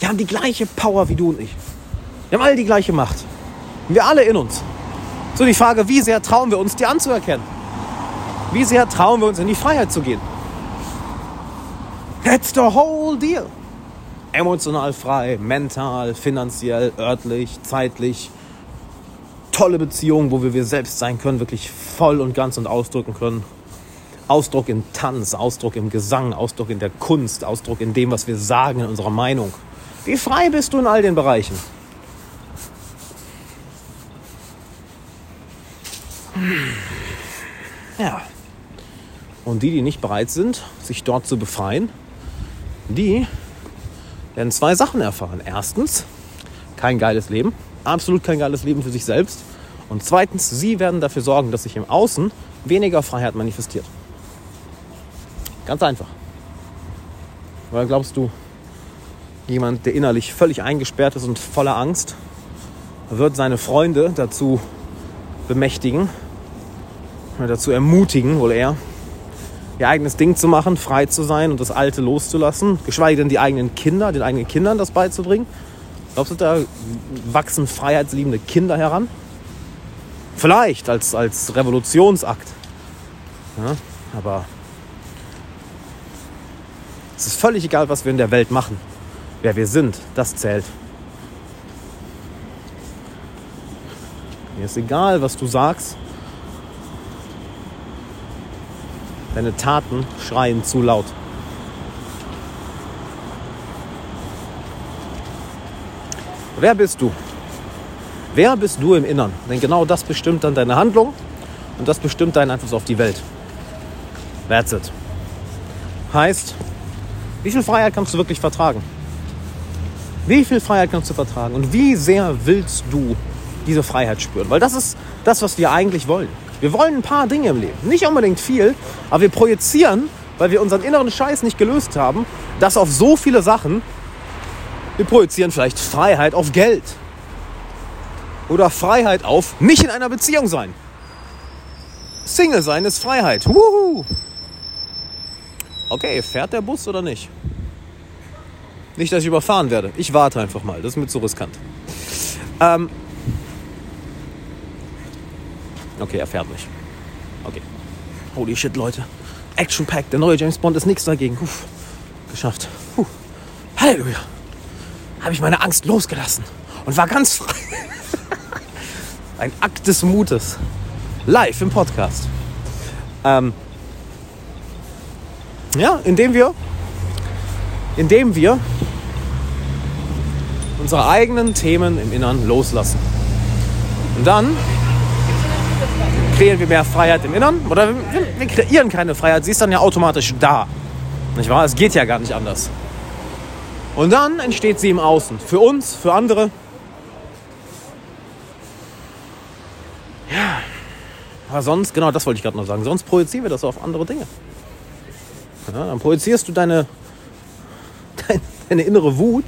Die haben die gleiche Power wie du und ich. Wir haben alle die gleiche Macht. Wir alle in uns. So die Frage, wie sehr trauen wir uns, die anzuerkennen? Wie sehr trauen wir uns, in die Freiheit zu gehen? That's the whole deal. Emotional frei, mental, finanziell, örtlich, zeitlich, tolle Beziehungen, wo wir wir selbst sein können, wirklich voll und ganz und ausdrücken können. Ausdruck im Tanz, Ausdruck im Gesang, Ausdruck in der Kunst, Ausdruck in dem, was wir sagen, in unserer Meinung. Wie frei bist du in all den Bereichen? Ja. Und die, die nicht bereit sind, sich dort zu befreien, die werden zwei Sachen erfahren. Erstens, kein geiles Leben absolut kein geiles Leben für sich selbst Und zweitens, sie werden dafür sorgen, dass sich im Außen weniger Freiheit manifestiert. Ganz einfach. Weil glaubst du, jemand, der innerlich völlig eingesperrt ist und voller Angst, wird seine Freunde dazu bemächtigen, dazu ermutigen, wohl eher, ihr eigenes Ding zu machen, frei zu sein und das Alte loszulassen, geschweige denn die eigenen Kinder, den eigenen Kindern das beizubringen. Glaubst du, da wachsen freiheitsliebende Kinder heran? Vielleicht als, als Revolutionsakt. Ja, aber es ist völlig egal, was wir in der Welt machen. Wer wir sind, das zählt. Mir ist egal, was du sagst. Deine Taten schreien zu laut. Wer bist du? Wer bist du im Innern? Denn genau das bestimmt dann deine Handlung und das bestimmt deinen Einfluss auf die Welt. That's it. Heißt, wie viel Freiheit kannst du wirklich vertragen? Wie viel Freiheit kannst du vertragen? Und wie sehr willst du diese Freiheit spüren? Weil das ist das, was wir eigentlich wollen. Wir wollen ein paar Dinge im Leben. Nicht unbedingt viel, aber wir projizieren, weil wir unseren inneren Scheiß nicht gelöst haben, das auf so viele Sachen. Wir projizieren vielleicht Freiheit auf Geld. Oder Freiheit auf nicht in einer Beziehung sein. Single sein ist Freiheit. Wuhu. Okay, fährt der Bus oder nicht? Nicht, dass ich überfahren werde. Ich warte einfach mal. Das ist mir zu riskant. Ähm, Okay, er fährt nicht. Okay. Holy shit, Leute. Action Pack, der neue James Bond ist nichts dagegen. Puh. Geschafft. Puh. Halleluja. Habe ich meine Angst losgelassen und war ganz frei. *laughs* Ein Akt des Mutes. Live im Podcast. Ähm, ja, indem wir, indem wir unsere eigenen Themen im Innern loslassen. Und dann kreieren wir mehr Freiheit im Innern oder wir, wir kreieren keine Freiheit, sie ist dann ja automatisch da. Nicht wahr? Es geht ja gar nicht anders. Und dann entsteht sie im Außen. Für uns, für andere. Ja. Aber sonst, genau das wollte ich gerade noch sagen, sonst projizieren wir das auf andere Dinge. Ja, dann projizierst du deine, *laughs* deine, deine innere Wut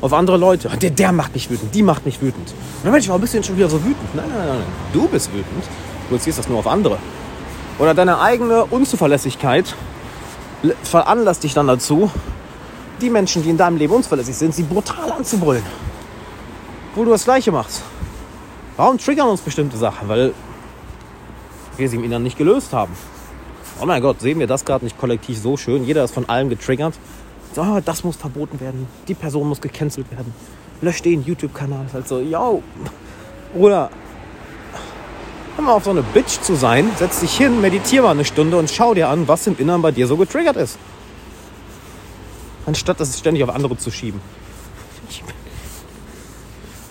auf andere Leute. Der, der macht mich wütend, die macht mich wütend. Und Mensch, warum bist du denn schon wieder so wütend? Nein, nein, nein. Du bist wütend. Du projizierst das nur auf andere. Oder deine eigene Unzuverlässigkeit veranlasst dich dann dazu, die Menschen, die in deinem Leben unzuverlässig sind, sie brutal anzubrüllen. Wo du das Gleiche machst. Warum triggern uns bestimmte Sachen? Weil wir sie im Inneren nicht gelöst haben. Oh mein Gott, sehen wir das gerade nicht kollektiv so schön? Jeder ist von allem getriggert. Oh, das muss verboten werden. Die Person muss gecancelt werden. Lösch den YouTube-Kanal. Ist halt so, yo. Oder hör mal auf so eine Bitch zu sein, setz dich hin, meditiere mal eine Stunde und schau dir an, was im Inneren bei dir so getriggert ist. Anstatt das ständig auf andere zu schieben.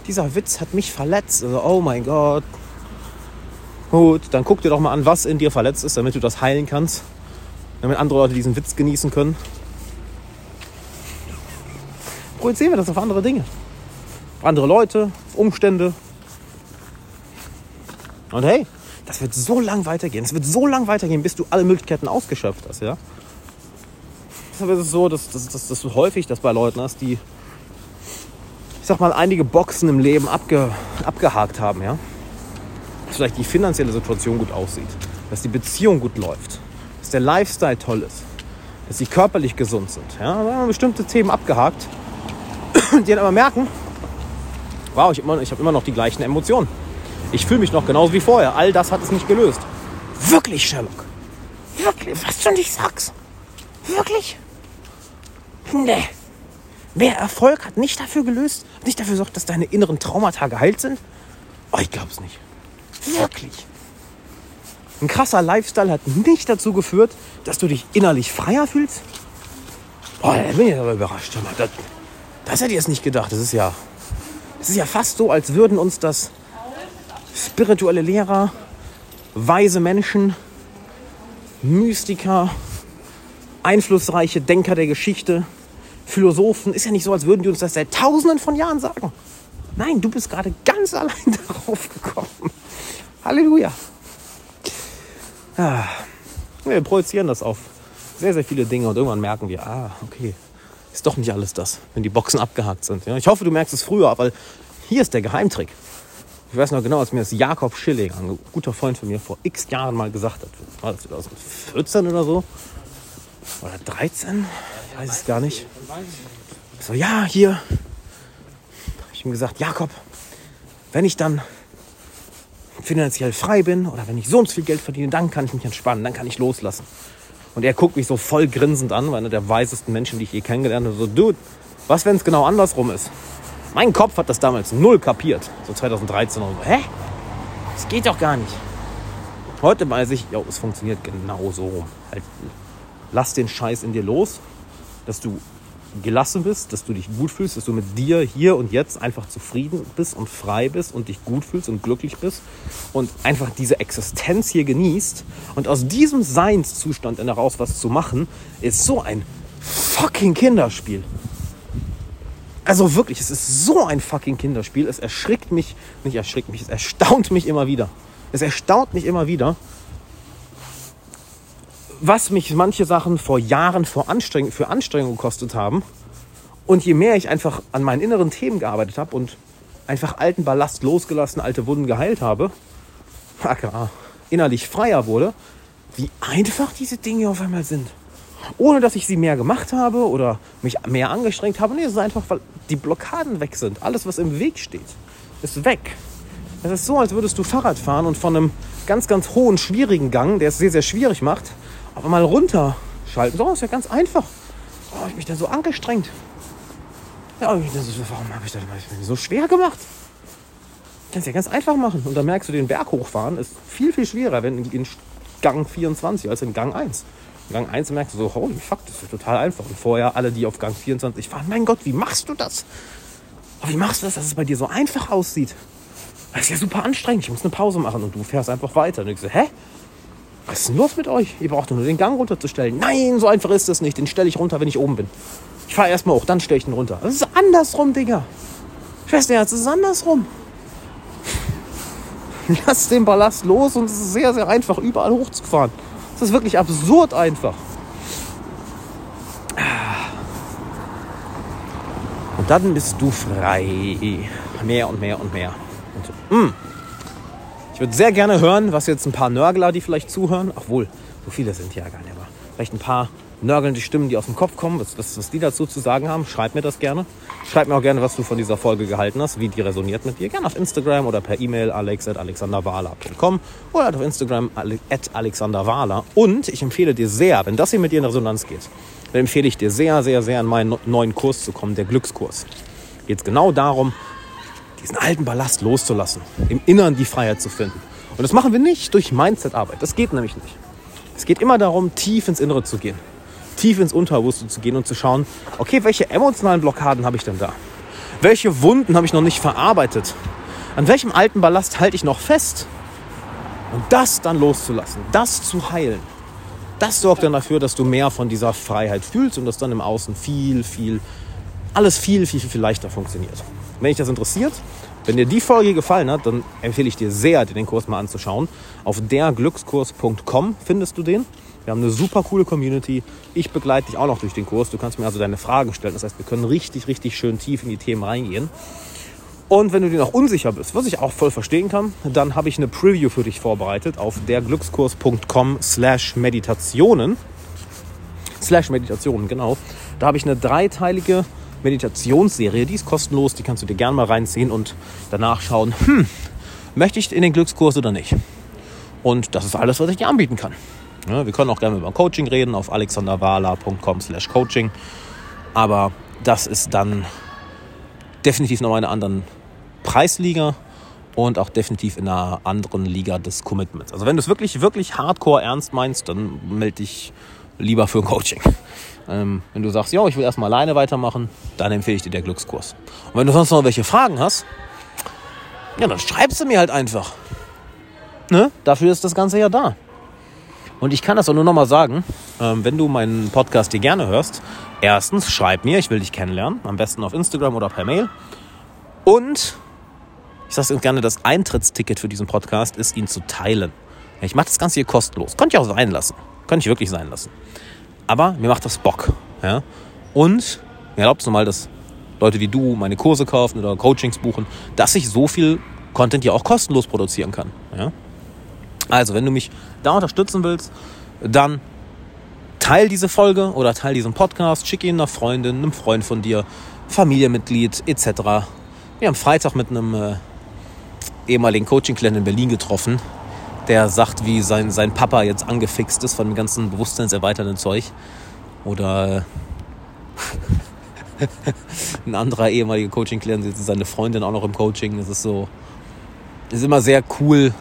Dieser Witz hat mich verletzt. Also, oh mein Gott. Gut, dann guck dir doch mal an, was in dir verletzt ist, damit du das heilen kannst. Damit andere Leute diesen Witz genießen können. Projizieren wir das auf andere Dinge. Auf andere Leute, auf Umstände. Und hey, das wird so lang weitergehen. Es wird so lang weitergehen, bis du alle Möglichkeiten ausgeschöpft hast, ja. Ist es so, dass, dass, dass du häufig das bei Leuten hast, die, ich sag mal, einige Boxen im Leben abge, abgehakt haben, ja. Dass vielleicht die finanzielle Situation gut aussieht, dass die Beziehung gut läuft, dass der Lifestyle toll ist, dass sie körperlich gesund sind. Ja, da haben bestimmte Themen abgehakt, *clears throat* die dann aber merken, wow, ich, habe immer noch die gleichen Emotionen. Ich fühle mich noch genauso wie vorher. All das hat es nicht gelöst. Wirklich, Sherlock? Wirklich? Was du nicht sagst? Wirklich? Nee. Mehr Erfolg hat nicht dafür gelöst, nicht dafür sorgt, dass deine inneren Traumata geheilt sind? Oh, ich glaub's nicht. Wirklich. Ein krasser Lifestyle hat nicht dazu geführt, dass du dich innerlich freier fühlst? Oh, da bin ich aber überrascht. Das, das hätte ich jetzt nicht gedacht. Das ist ja, das ist ja fast so, als würden uns das spirituelle Lehrer, weise Menschen, Mystiker, einflussreiche Denker der Geschichte, Philosophen. Ist ja nicht so, als würden die uns das seit tausenden von Jahren sagen. Nein, du bist gerade ganz *laughs* allein darauf gekommen. Halleluja. Ah, wir projizieren das auf sehr, sehr viele Dinge und irgendwann merken wir, ah, okay, ist doch nicht alles das, wenn die Boxen abgehakt sind. Ich hoffe, du merkst es früher, weil hier ist der Geheimtrick. Ich weiß noch genau, als mir das Jakob Schilling, ein guter Freund von mir, vor x Jahren mal gesagt hat. War das 2014 oder so? Oder 13? Ich weiß es gar nicht. So, ja, hier. Habe ich ihm gesagt, Jakob, wenn ich dann finanziell frei bin oder wenn ich so und so viel Geld verdiene, dann kann ich mich entspannen, dann kann ich loslassen. Und er guckt mich so voll grinsend an, weil einer der weisesten Menschen, die ich je kennengelernt habe, so, Dude, was, wenn es genau andersrum ist? Mein Kopf hat das damals null kapiert, so 2013 oder so. Hä? Das geht doch gar nicht. Heute weiß ich, ja, es funktioniert genau so. Halt, lass den Scheiß in dir los, dass du gelassen bist, dass du dich gut fühlst, dass du mit dir hier und jetzt einfach zufrieden bist und frei bist und dich gut fühlst und glücklich bist und einfach diese Existenz hier genießt. Und aus diesem Seinszustand heraus was zu machen, ist so ein fucking Kinderspiel. Also wirklich, es ist so ein fucking Kinderspiel. Es erschrickt mich, nicht erschrickt mich, es erstaunt mich immer wieder. Es erstaunt mich immer wieder, was mich manche Sachen vor Jahren vor Anstrengung, für Anstrengung gekostet haben. Und je mehr ich einfach an meinen inneren Themen gearbeitet habe und einfach alten Ballast losgelassen, alte Wunden geheilt habe, innerlich freier wurde, wie einfach diese Dinge auf einmal sind. Ohne dass ich sie mehr gemacht habe oder mich mehr angestrengt habe. Nee, es ist einfach, weil die Blockaden weg sind. Alles, was im Weg steht, ist weg. Es ist so, als würdest du Fahrrad fahren und von einem ganz, ganz hohen, schwierigen Gang, der es sehr, sehr schwierig macht, aber mal runterschalten. So, ist ja ganz einfach. Oh, ich mich da so angestrengt. Ja, warum habe ich das so schwer gemacht? Kannst ja ganz einfach machen. Und dann merkst du, den Berg hochfahren ist viel, viel schwerer, wenn in Gang 24 als in Gang 1. In Gang 1 merkst du so, holy fuck, das ist total einfach. Und vorher alle, die auf Gang 24 fahren, mein Gott, wie machst du das? Wie machst du das, dass es bei dir so einfach aussieht? Das ist ja super anstrengend, ich muss eine Pause machen und du fährst einfach weiter. Und ich so, hä? Was ist denn los mit euch? Ihr braucht nur den Gang runterzustellen. Nein, so einfach ist das nicht. Den stelle ich runter, wenn ich oben bin. Ich fahre erstmal hoch, dann stelle ich den runter. Das ist andersrum, Digga. Schwesterherz, das ist andersrum. *laughs* Lass den Ballast los und es ist sehr, sehr einfach, überall hochzufahren. Das ist wirklich absurd einfach. Und dann bist du frei. Mehr und mehr und mehr. Und so, mm. Ich würde sehr gerne hören, was jetzt ein paar Nörgler, die vielleicht zuhören, obwohl, so viele sind ja gar nicht, aber vielleicht ein paar nörgelnde Stimmen, die aus dem Kopf kommen, was, was, was die dazu zu sagen haben, schreib mir das gerne. Schreib mir auch gerne, was du von dieser Folge gehalten hast, wie die resoniert mit dir. Gerne auf Instagram oder per E-Mail alex.alexanderwala.com oder auf Instagram at. Und ich empfehle dir sehr, wenn das hier mit dir in Resonanz geht, dann empfehle ich dir sehr, sehr, sehr in meinen neuen Kurs zu kommen, der Glückskurs. Geht es genau darum, diesen alten Ballast loszulassen, im Inneren die Freiheit zu finden. Und das machen wir nicht durch Mindset-Arbeit. Das geht nämlich nicht. Es geht immer darum, tief ins Innere zu gehen, tief ins Unterbewusste zu gehen und zu schauen, okay, welche emotionalen Blockaden habe ich denn da? Welche Wunden habe ich noch nicht verarbeitet? An welchem alten Ballast halte ich noch fest? Und das dann loszulassen, das zu heilen, das sorgt dann dafür, dass du mehr von dieser Freiheit fühlst und dass dann im Außen viel, viel, alles viel, viel, viel leichter funktioniert. Wenn dich das interessiert, wenn dir die Folge gefallen hat, dann empfehle ich dir sehr, dir den Kurs mal anzuschauen. Auf derglückskurs.com findest du den. Wir haben eine super coole Community. Ich begleite dich auch noch durch den Kurs. Du kannst mir also deine Fragen stellen. Das heißt, wir können richtig, richtig schön tief in die Themen reingehen. Und wenn du dir noch unsicher bist, was ich auch voll verstehen kann, dann habe ich eine Preview für dich vorbereitet auf derglückskurs.com slash Meditationen. Slash Meditationen, genau. Da habe ich eine dreiteilige Meditationsserie, die ist kostenlos, die kannst du dir gerne mal reinziehen und danach schauen, hm, möchte ich in den Glückskurs oder nicht? Und das ist alles, was ich dir anbieten kann. Ja, wir können auch gerne über Coaching reden auf alexanderwala.com slash coaching. Aber das ist dann definitiv noch eine andere Preisliga und auch definitiv in einer anderen Liga des Commitments. Also wenn du es wirklich, wirklich hardcore ernst meinst, dann melde dich lieber für ein Coaching. Ähm, wenn du sagst, ja, ich will erstmal alleine weitermachen, dann empfehle ich dir der Glückskurs. Und wenn du sonst noch welche Fragen hast, ja, dann schreibst du mir halt einfach. Ne? Dafür ist das Ganze ja da. Und ich kann das auch nur nochmal sagen, ähm, wenn du meinen Podcast dir gerne hörst, erstens schreib mir, ich will dich kennenlernen, am besten auf Instagram oder per Mail. Und ich sage gerne, das Eintrittsticket für diesen Podcast ist, ihn zu teilen. Ich mache das Ganze hier kostenlos. Könnte ich auch sein lassen. Könnte ich wirklich sein lassen. Aber mir macht das Bock. Ja? Und mir erlaubt es mal, dass Leute wie du meine Kurse kaufen oder Coachings buchen, dass ich so viel Content ja auch kostenlos produzieren kann. Ja? Also, wenn du mich da unterstützen willst, dann teil diese Folge oder teil diesen Podcast, schick ihn einer Freundin, einem Freund von dir, Familienmitglied etc. Wir haben Freitag mit einem äh, ehemaligen Coaching-Client in Berlin getroffen, der sagt, wie sein, sein Papa jetzt angefixt ist von dem ganzen bewusstseinserweiternden Zeug. Oder äh, *laughs* ein anderer ehemaliger Coaching-Client, jetzt ist seine Freundin auch noch im Coaching. Das ist so, ist immer sehr cool,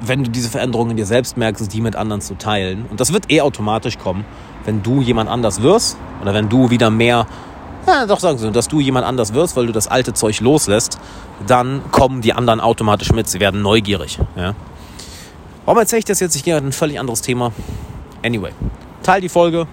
wenn du diese Veränderungen in dir selbst merkst, die mit anderen zu teilen. Und das wird eh automatisch kommen, wenn du jemand anders wirst oder wenn du wieder mehr, ja, doch sagen Sie, dass du jemand anders wirst, weil du das alte Zeug loslässt, dann kommen die anderen automatisch mit. Sie werden neugierig. Ja. Warum erzähle ich das jetzt? Ich gehe ein völlig anderes Thema. Anyway, teil die Folge.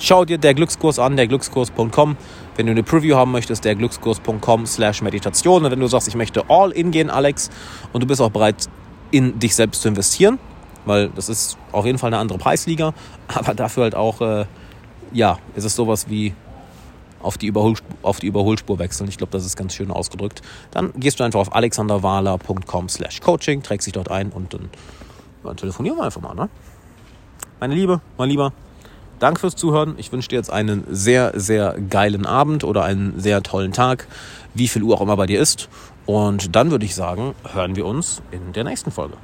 Schau dir der Glückskurs an, der Glückskurs.com. Wenn du eine Preview haben möchtest, der Glückskurs.com slash Meditation. Und wenn du sagst, ich möchte all in gehen, Alex, und du bist auch bereit, in dich selbst zu investieren, weil das ist auf jeden Fall eine andere Preisliga, *laughs* aber dafür halt auch, äh, ja, ist es sowas wie auf die, Überholspur, auf die Überholspur wechseln. Ich glaube, das ist ganz schön ausgedrückt. Dann gehst du einfach auf alexanderwahler.com slash coaching, trägst dich dort ein und dann, dann telefonieren wir einfach mal. Ne? Meine Liebe, mein Lieber, danke fürs Zuhören. Ich wünsche dir jetzt einen sehr, sehr geilen Abend oder einen sehr tollen Tag, wie viel Uhr auch immer bei dir ist. Und dann würde ich sagen, hören wir uns in der nächsten Folge.